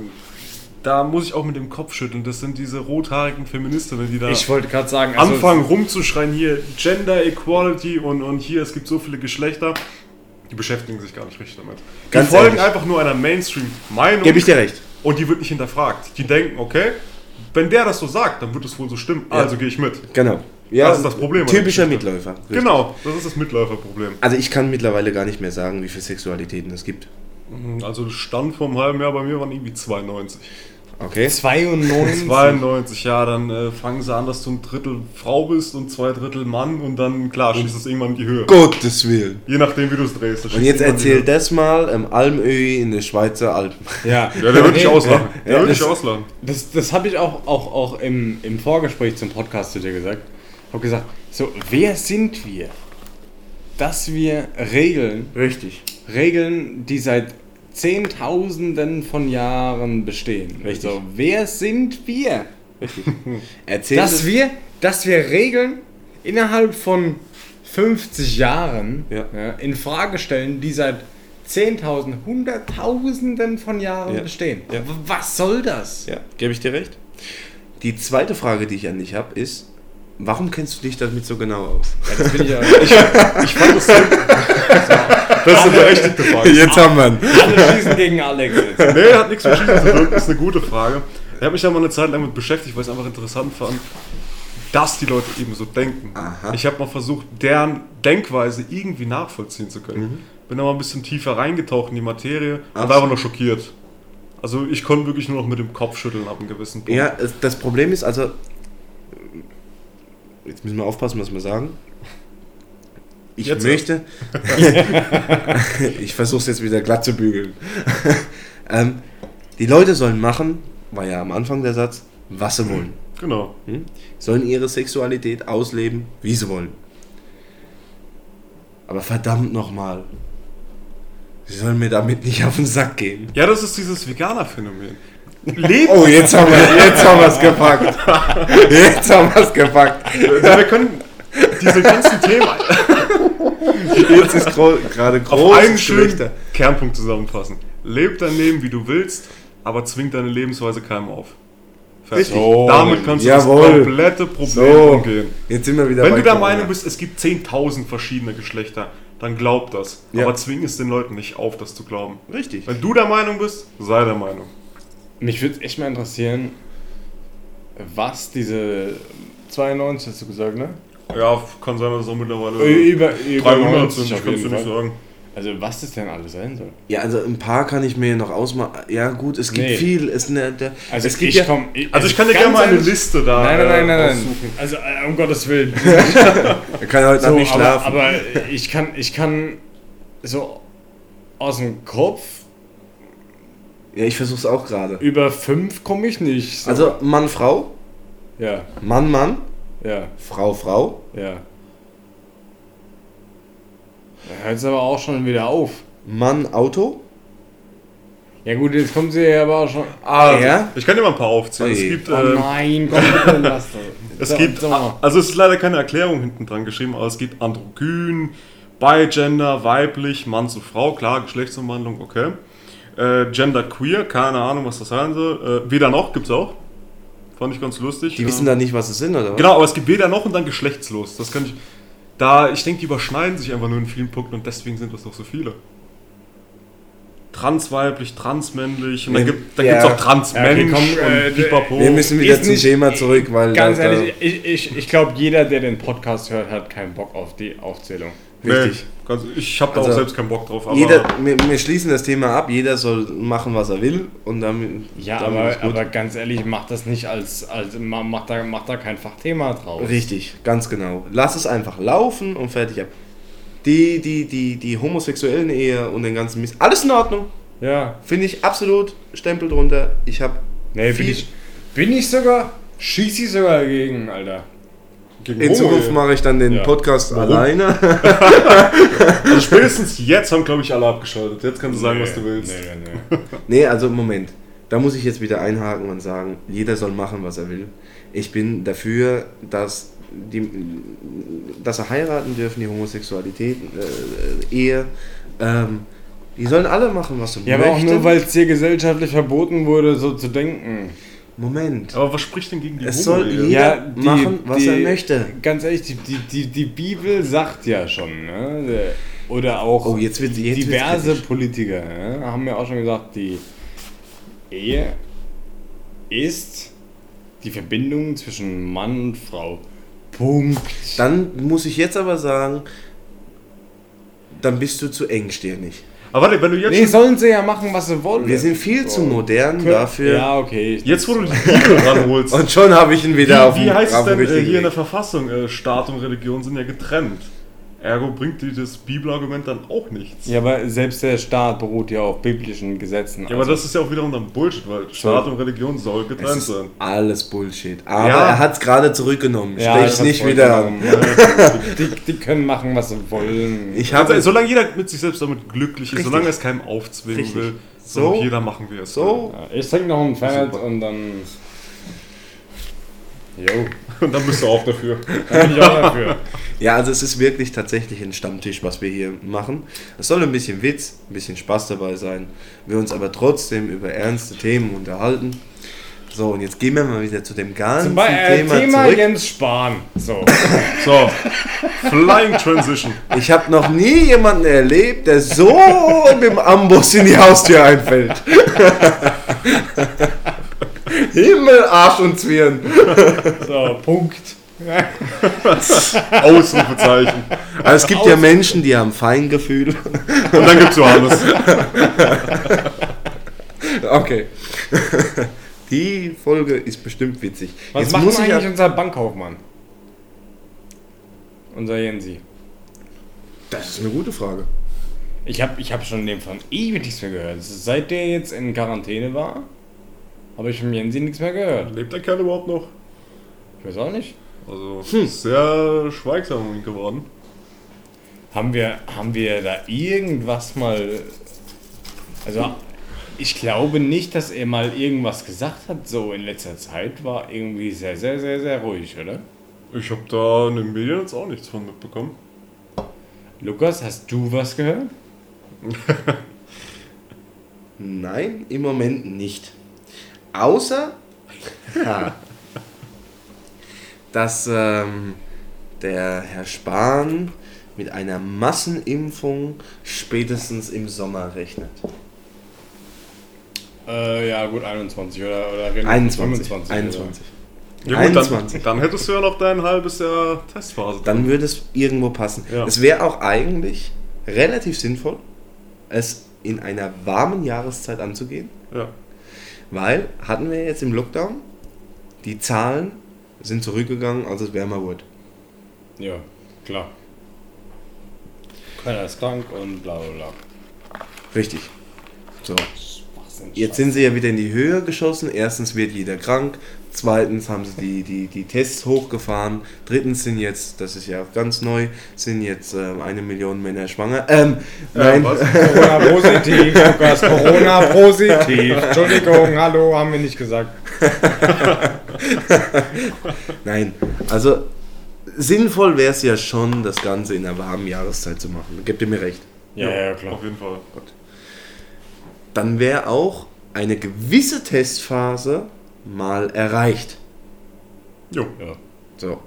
da muss ich auch mit dem Kopf schütteln. Das sind diese rothaarigen Feministinnen, die da Ich wollte gerade sagen, also anfangen rumzuschreien, hier Gender Equality und, und hier, es gibt so viele Geschlechter. Die beschäftigen sich gar nicht richtig damit. Ganz die folgen ehrlich. einfach nur einer Mainstream-Meinung Gebe ich dir recht. und die wird nicht hinterfragt. Die denken, okay, wenn der das so sagt, dann wird es wohl so stimmen, Ja. also gehe ich mit. Genau. Ja, Das ist das Problem Typischer. Mitläufer. Richtig. Genau, das ist das Mitläuferproblem. Also ich kann mittlerweile gar nicht mehr sagen, wie viele Sexualitäten es gibt. Also Stand vor einem halben Jahr bei mir waren irgendwie 92. Okay. 92. 92, ja, dann äh, fangen sie an, dass du ein Drittel Frau bist und zwei Drittel Mann und dann, klar, schießt es irgendwann in die Höhe. Gottes Willen. Je nachdem, wie du es drehst. das Und jetzt erzähl das mal im Almöhi in den Schweizer Alpen. Ja, Ja, der würde dich Nee, auslachen. Der ja, würde dich das- auslachen. Das, das habe ich auch, auch, auch im, im Vorgespräch zum Podcast zu dir gesagt. Ich habe gesagt, so, wer sind wir, dass wir Regeln, Richtig. Regeln, die seit Zehntausenden von Jahren bestehen. Richtig. So, wer sind wir, Richtig. Erzähl dass das- wir, dass wir Regeln innerhalb von 50 Jahren Ja. in Frage stellen, die seit Zehntausenden, Hunderttausenden von Jahren Ja. bestehen. Ja. Was soll das? Ja, gebe ich dir recht. Die zweite Frage, die ich an dich habe, ist, warum kennst du dich damit so genau aus? Ja, das bin ich ja. Ich fand das sehr, Das ist eine berechtigte Frage. Jetzt haben wir ihn. Alle schießen gegen Alex jetzt. Nee, hat nichts mit Schießen zu tun. Ist eine gute Frage. Ich habe mich ja mal eine Zeit lang mit beschäftigt, weil ich es einfach interessant fand, dass die Leute eben so denken. Aha. Ich habe mal versucht, deren Denkweise irgendwie nachvollziehen zu können. Mhm. Bin da mal ein bisschen tiefer reingetaucht in die Materie und Ach war so. einfach nur schockiert. Also ich konnte wirklich nur noch mit dem Kopf schütteln ab einem gewissen Punkt. Ja, das Problem ist also, jetzt müssen wir aufpassen, was wir sagen. Ich Jetzt möchte, ich versuche es jetzt wieder glatt zu bügeln. ähm, die Leute sollen machen, war ja am Anfang der Satz, was sie wollen. Genau. Hm? Sollen ihre Sexualität ausleben, wie sie wollen. Aber verdammt nochmal, sie sollen mir damit nicht auf den Sack gehen. Ja, das ist dieses Veganer-Phänomen. Leben. Oh, jetzt haben wir jetzt haben wir es gepackt. Jetzt haben wir es gepackt. Also wir können diese ganzen Themen Jetzt ist gerade auf groß einen schönen Kernpunkt zusammenfassen. Leb dein Leben, wie du willst, aber zwing deine Lebensweise keinem auf. Fertig. Richtig. So, Damit kannst du jawohl. das komplette Problem So, umgehen. jetzt sind wir wieder Wenn bei du der. Meinung bist, es gibt 10.000 verschiedene Geschlechter, dann glaub das. Ja. Aber zwing es den Leuten nicht auf, das zu glauben. Richtig. Wenn du der Meinung bist, sei der Meinung. Mich würde echt mal interessieren, was diese 92 hast du gesagt, ne? Ja, kann sein, dass es auch mittlerweile Über, über 300 90 sind, kannst du jeden nicht sagen. Also was das denn alles sein soll. Ja, also ein paar kann ich mir noch ausmachen. Ja, gut, es gibt Nee. viel. Es, ne, der, Also es gibt ich ja, komm, Also ich kann dir gerne mal eine Liste da Nein, nein, nein, nein, nein. aussuchen. Also äh, um Gottes Willen. er kann heute so, Nacht nicht aber, schlafen. aber ich kann, ich kann so aus dem Kopf ja, ich versuch's auch gerade. über fünf komme ich nicht. So. Also Mann, Frau, ja, Mann, Mann, ja, Frau, Frau. ja. Da hört es aber auch schon wieder auf. Mann, Auto. Ja gut, jetzt kommt sie ja aber auch schon. Also, Ja? Ich kann dir mal ein paar aufzählen. Es Ui. gibt, Oh ähm, nein, komm bitte, lass das. es gibt, also es ist leider keine Erklärung hinten dran geschrieben, aber es gibt androgyn, Bigender, weiblich, Mann zu Frau, klar, Geschlechtsumwandlung, okay. Äh, Gender queer, keine Ahnung, was das sein soll. Äh, weder noch gibt's auch. Fand ich ganz lustig. Die Ähm, wissen da nicht, was es sind, oder was? Genau, aber es gibt weder noch und dann geschlechtslos. Das kann ich. Da, ich denke, die überschneiden sich einfach nur in vielen Punkten und deswegen sind das doch so viele. Transweiblich, transmännlich und dann Ja. gibt es Ja. auch transmensch Ja, okay, komm, äh, und pipapo. Wir müssen wieder zum nicht- Thema zurück, weil Ganz da- ehrlich, ich, ich, ich glaube, jeder, der den Podcast hört, hat keinen Bock auf die Aufzählung. Richtig. Nee, ich habe da Also, auch selbst keinen Bock drauf. Aber Jeder, wir, wir schließen das Thema ab, jeder soll machen, was er will und dann Ja, dann aber, ist gut. aber ganz ehrlich, macht das nicht als, als ma- macht da, macht da kein Fachthema draus. Richtig, ganz genau. Lass es einfach laufen und fertig ab. die, die, die, die homosexuellen Ehe und den ganzen Mist. Alles in Ordnung. Ja. Finde ich absolut Stempel drunter. Ich habe Nee, bin ich, bin ich sogar, schieß ich sogar dagegen, Alter. Gegen in Zukunft mache ich dann den Ja. Podcast Warum? alleine. Also spätestens jetzt haben, glaube ich, alle abgeschaltet. Jetzt kannst du sagen, was du willst. Nee, nee, nee. Also Moment. Da muss ich jetzt wieder einhaken und sagen, jeder soll machen, was er will. Ich bin dafür, dass die, dass er heiraten dürfen, die Homosexualität, äh, Ehe. Ähm, die sollen alle machen, was sie Ja, aber auch möchten. nur, weil es dir gesellschaftlich verboten wurde, so zu denken. Moment. Aber was spricht denn gegen die Es soll jeder machen, was er möchte. Ganz ehrlich, die, die, die, die Bibel sagt ja schon, ne? Oder auch Oh, jetzt wird- jetzt diverse. Politiker ne? haben ja auch schon gesagt, die Ehe ist die Verbindung zwischen Mann und Frau. Punkt. Dann muss ich jetzt aber sagen, dann bist du zu engstirnig. Aber warte, wenn du jetzt Nee, schon, sollen sie ja machen, was sie wollen. Wir sind viel zu So. modern dafür. Ja, okay. jetzt wo du die Bibel ranholst, Und schon habe ich ihn wieder auf wie, wie den- heißt es auf den denn äh, hier in der. Verfassung? Äh, Staat und Religion sind ja getrennt. Ergo bringt dir das Bibelargument dann auch nichts. Ja, aber selbst der Staat beruht ja auf biblischen Gesetzen. Ja, aber das ist ja auch wiederum dann Bullshit, weil Staat und Religion soll getrennt Es ist sein. alles Bullshit. Aber Ja. er hat es gerade zurückgenommen. ja, Stech's ich nicht wieder die, die können machen, was sie wollen. Ich Also, habe solange jeder mit sich selbst damit glücklich ist, Richtig. solange er es keinem aufzwingen Richtig. will, So. jeder machen, wie er es so. Ja, ich trinke noch einen Fernet Super. und dann. Jo. Und dann bist du auch dafür. da bin ich auch dafür. Ja, also es ist wirklich tatsächlich ein Stammtisch, was wir hier machen. Es soll ein bisschen Witz, ein bisschen Spaß dabei sein. Wir uns aber trotzdem über ernste Themen unterhalten. So, und jetzt gehen wir mal wieder zu dem ganzen Zum äh, Thema, Thema zurück. Jens Spahn. So. So, Flying Transition. Ich habe noch nie jemanden erlebt, der so mit dem Amboss in die Haustür einfällt. Himmel, Arsch und Zwirn. so, Punkt. Ausrufezeichen. Aber es gibt ja Menschen, die haben Feingefühl. Und dann gibt's Johannes. Okay. Die Folge ist bestimmt witzig. Was Jetzt macht muss eigentlich ja, unser Bankkaufmann? Unser Jensi. Das ist eine gute Frage. Ich habe ich hab schon dem von ewig nichts mehr gehört. Seit der jetzt in Quarantäne war, habe ich von Jensi nichts mehr gehört. Lebt der Kerl überhaupt noch? Ich weiß auch nicht. Also, sehr schweigsam geworden. Haben wir, haben wir da irgendwas mal. Also, ich glaube nicht, dass er mal irgendwas gesagt hat. So in letzter Zeit war irgendwie sehr, sehr, sehr, sehr ruhig, oder? Ich habe da in den Medien jetzt auch nichts von mitbekommen. Lukas, hast du was gehört? Nein, im Moment nicht. Außer, ja, dass ähm, der Herr Spahn mit einer Massenimpfung spätestens im Sommer rechnet. Äh, ja, gut, 21 oder, oder reden wir 21. 25. 21. Ja gut, 21. dann, dann hättest du ja noch dein halbes Jahr Testphase. Dann würde es irgendwo passen. Ja. Es wäre auch eigentlich relativ sinnvoll, es in einer warmen Jahreszeit anzugehen, ja. Weil hatten wir jetzt im Lockdown, die Zahlen sind zurückgegangen, als es wärmer wurde. Ja, klar. Keiner ist krank und bla bla bla. Richtig. So. Schwachsinn, Jetzt sind sie ja wieder in die Höhe geschossen. Erstens wird jeder krank. Zweitens haben sie die, die, die Tests hochgefahren. Drittens sind jetzt, das ist ja auch ganz neu, sind jetzt ähm, eine Million Männer schwanger. Ähm, nein. was? Corona positiv, Lukas, Corona positiv. Entschuldigung, hallo, haben wir nicht gesagt. nein. Also sinnvoll wäre es ja schon, das Ganze in einer warmen Jahreszeit zu machen. Gebt ihr mir recht. Ja, ja, klar. Auf jeden Fall. Dann wäre auch eine gewisse Testphase mal erreicht. Jo. Ja. So.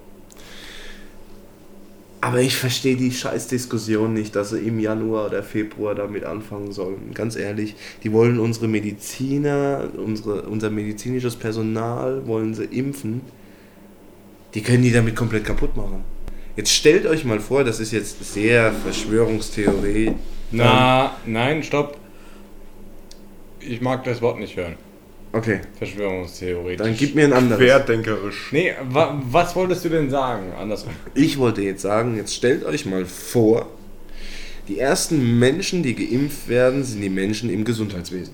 Aber ich verstehe die Scheißdiskussion nicht, dass sie im Januar oder Februar damit anfangen sollen. Ganz ehrlich, die wollen unsere Mediziner, unsere, unser medizinisches Personal wollen sie impfen. Die können die damit komplett kaputt machen. Jetzt stellt euch mal vor, das ist jetzt sehr Verschwörungstheorie. Na, nein, stopp. Ich mag das Wort nicht hören. Okay, Verschwörungstheorie. dann gib mir ein anderes. Querdenkerisch. Nee, wa was wolltest du denn sagen? Andersrum. Ich wollte jetzt sagen, jetzt stellt euch mal vor, Die ersten Menschen, die geimpft werden, sind die Menschen im Gesundheitswesen.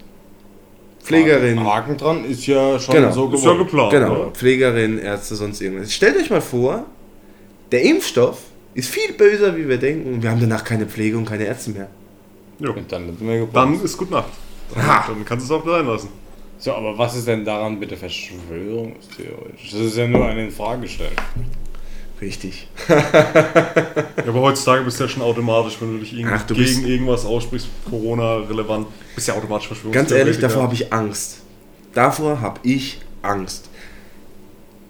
Pflegerinnen, Haken dran ist ja schon Genau. so Ist ja geplant. genau, Ja. Pflegerinnen, Ärzte, sonst irgendwas. Stellt euch mal vor, der Impfstoff ist viel böser, wie wir denken. und Wir haben danach keine Pflege und keine Ärzte mehr. Jo. Und dann sind wir gebrochen. Dann ist gut Nacht. Dann, Ha. dann kannst du es auch sein lassen. So, aber was ist denn daran bitte verschwörungstheoretisch? Das ist ja nur eine Frage stellen. Richtig. Ja, aber heutzutage bist du ja schon automatisch, wenn du dich irgend Ach, du gegen irgendwas aussprichst, Corona relevant, bist ja automatisch Ganz Verschwörungstheoretiker. ehrlich, davor habe ich Angst. Davor habe ich Angst.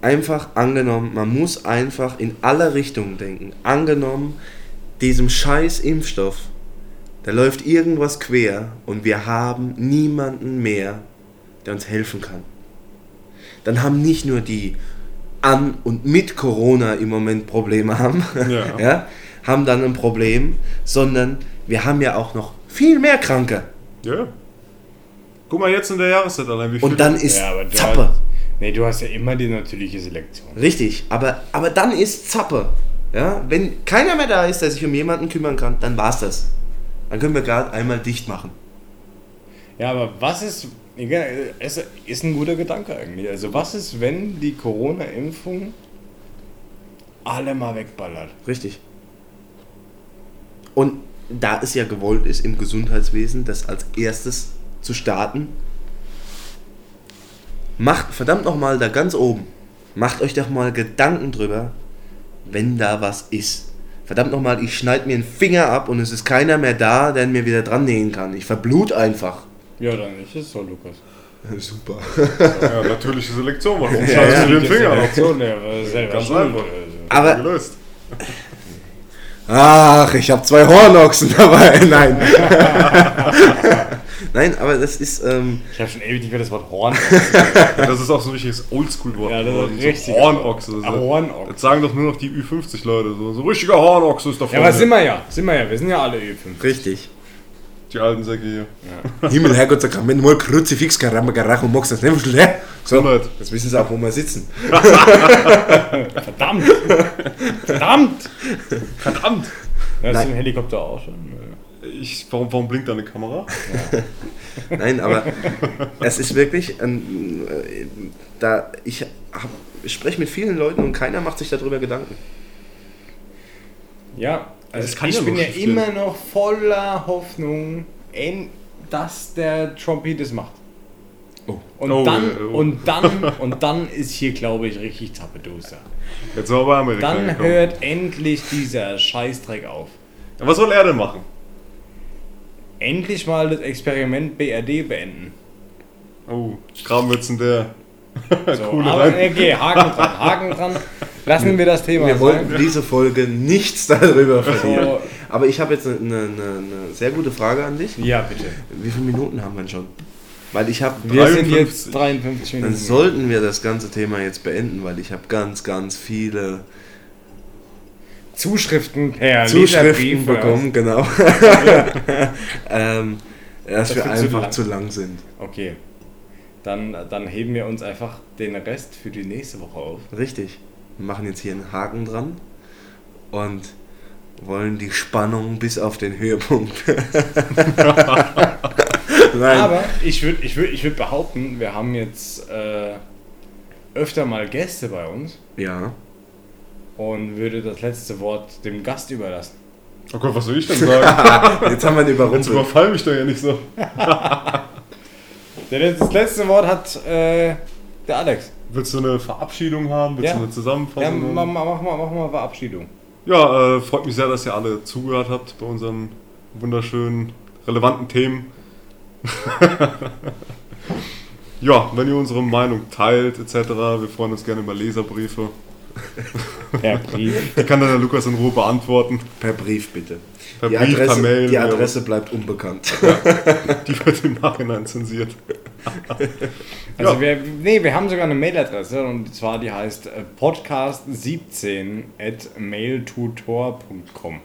Einfach angenommen, man muss einfach in alle Richtungen denken. Angenommen, diesem scheiß Impfstoff, da läuft irgendwas quer und wir haben niemanden mehr, der uns helfen kann. Dann haben nicht nur die an und mit Corona im Moment Probleme haben, Ja. ja, haben dann ein Problem, sondern wir haben ja auch noch viel mehr Kranke. Ja. Guck mal jetzt in der Jahreszeit allein, wie viel. Und dann ist Ja, Zappe. hast, nee, du hast ja immer die natürliche Selektion. Richtig, aber, aber dann ist Zappe. Ja? Wenn keiner mehr da ist, der sich um jemanden kümmern kann, dann war's das. Dann können wir gerade einmal dicht machen. Ja, aber was ist, egal, es ist ein guter Gedanke eigentlich. Also was ist, wenn die Corona-Impfung alle mal wegballert? Richtig. Und da es ja gewollt ist, im Gesundheitswesen das als erstes zu starten, macht verdammt nochmal da ganz oben, macht euch doch mal Gedanken drüber, wenn da was ist. Verdammt nochmal, ich schneide mir einen Finger ab und es ist keiner mehr da, der mir wieder dran nähen kann. Ich verblut einfach. Ja, dann ist es so, Lukas. Super. ja, natürliche Selektion, warum Ja, schneidest ja. du dir den Finger ab? Selber Ganz einfach. Aber Gelöst. Ach, ich habe zwei Hornochsen dabei. Nein. Nein, aber das ist. Ähm, Ich habe schon ewig nicht mehr das Wort Horn. Ja, das ist auch so ein richtiges Oldschool-Wort. Ja, das ist richtig. So Hornochse. Ist- Hornochse. Jetzt sagen doch nur noch die Ü50-Leute. So, so richtiger Hornochse ist da Ja, aber sind wir ja. Sind wir ja. Wir sind ja alle Ö5. richtig. Die alten Säcke hier. Himmel, Herrgott, Sakrament, mal Kruzifix, Karamba, Garach und Mox, das nimmst du, hä? So, jetzt wissen sie auch, wo wir sitzen. Verdammt! Verdammt! Verdammt! Ja, ist Nein. ein Helikopter auch schon. Ich, warum, warum blinkt deine Kamera? Nein, aber es ist wirklich, ein, äh, da ich, hab, ich spreche mit vielen Leuten und keiner macht sich darüber Gedanken. Ja, also kann ich ja bin ja gehen. immer noch voller Hoffnung, dass der Trumpy das macht. Oh. Und Oh, dann, oh. und dann, und dann ist hier, glaube ich, richtig Zappeduster. Jetzt bei Amerika Dann gekommen. hört endlich dieser Scheißdreck auf. Ja, was soll er denn machen? Endlich mal das Experiment BRD beenden. Oh, in der. So, Coole aber rein. okay, Haken dran, Haken dran. Lassen wir das Thema Wir wollten sein. diese Folge nichts darüber verlieren. So, Aber ich habe jetzt eine, eine, eine sehr gute Frage an dich. ja, bitte. Wie viele Minuten haben wir denn schon? Weil ich habe Wir sind 53. jetzt 53 Dann Minuten. sollten wir das ganze Thema jetzt beenden, weil ich habe ganz, ganz viele Zuschriften per Zuschriften bekommen, genau. ähm, dass Das wir wird zu einfach lang. zu lang sind. Okay. Dann, dann heben wir uns einfach den Rest für die nächste Woche auf. Richtig. Wir machen jetzt hier einen Haken dran und wollen die Spannung bis auf den Höhepunkt. Aber ich würde ich würd, ich würd behaupten, wir haben jetzt äh, öfter mal Gäste bei uns ja. Und würde das letzte Wort dem Gast überlassen. Oh Gott, was soll ich denn sagen? Jetzt haben wir Jetzt überrumpelt. überfall mich doch ja nicht so. Das letzte Wort hat äh, der Alex. Willst du eine Verabschiedung haben? Willst Ja. du eine Ja, Zusammenfassung? mach, haben? mal- mach, mal, mach mal Verabschiedung. Ja, äh, freut mich sehr, dass ihr alle zugehört habt bei unseren wunderschönen, relevanten Themen. ja, wenn ihr unsere Meinung teilt etc., wir freuen uns gerne über Leserbriefe. Per Brief. Die kann dann der Lukas in Ruhe beantworten. Per Brief bitte. Per die Brief, Adresse, per Mail. die ja. Adresse bleibt unbekannt. Die wird im Nachhinein zensiert. Also Ja. wir, nee, wir haben sogar eine Mailadresse und zwar die heißt äh, podcast17 at mailtutor.com.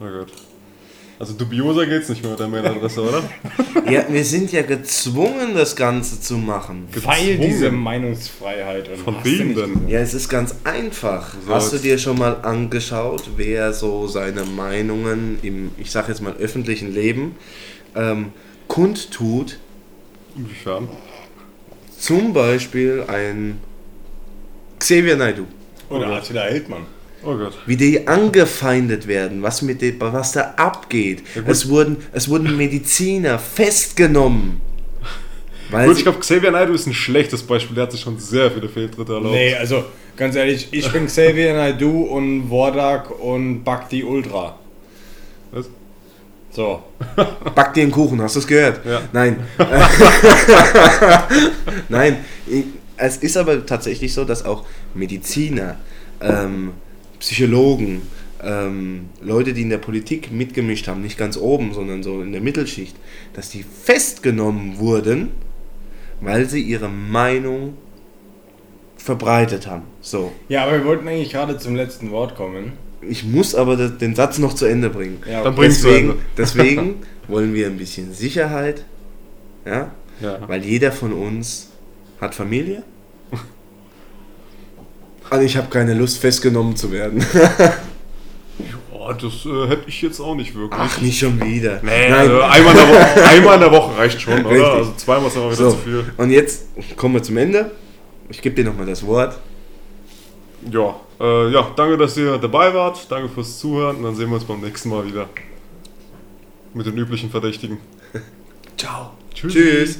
Oh Gott. Also dubioser geht's nicht mehr mit der Mailadresse, oder? Ja, wir sind ja gezwungen, das Ganze zu machen. Weil diese Meinungsfreiheit. Und Von hast du wem denn? Ja, es ist ganz einfach. So, Hast du dir schon mal angeschaut, wer so seine Meinungen im, ich sag jetzt mal, öffentlichen Leben ähm, kundtut? Inwiefern? Zum Beispiel ein Xavier Naidoo. Oder Attila Hildmann. Oh Gott. Wie die angefeindet werden, was, mit dem, was da abgeht. Ja, es, wurden, es wurden Mediziner festgenommen. Weil Gut, ich glaube, Xavier Naidoo ist ein schlechtes Beispiel. Der hat sich schon sehr viele Fehltritte erlaubt. Nee, also ganz ehrlich, ich bin Xavier Naidoo und Vordak und Bhakti Ultra. Was? So. back dir einen Kuchen, hast du es gehört? Ja. Nein. Nein, es ist aber tatsächlich so, dass auch Mediziner, ähm, Psychologen, ähm, Leute, die in der Politik mitgemischt haben, nicht ganz oben, sondern so in der Mittelschicht, dass die festgenommen wurden, weil sie ihre Meinung verbreitet haben. So. Ja, aber wir wollten eigentlich gerade zum letzten Wort kommen. Ich muss aber den Satz noch zu Ende bringen. Ja, Dann okay. zu Deswegen, deswegen wollen wir ein bisschen Sicherheit, ja, Ja. weil jeder von uns hat Familie. Und ich habe keine Lust, festgenommen zu werden. Oh, das äh, hätte ich jetzt auch nicht wirklich. Ach, nicht schon wieder. Nee, Nein. also einmal, in der Woche, einmal in der Woche reicht schon, Richtig. oder? Also zweimal ist aber wieder So, zu viel. und jetzt kommen wir zum Ende. Ich gebe dir nochmal das Wort. Ja, äh, ja, danke, dass ihr dabei wart. Danke fürs Zuhören. Und dann sehen wir uns beim nächsten Mal wieder. Mit den üblichen Verdächtigen. Ciao. Tschüss. Tschüss.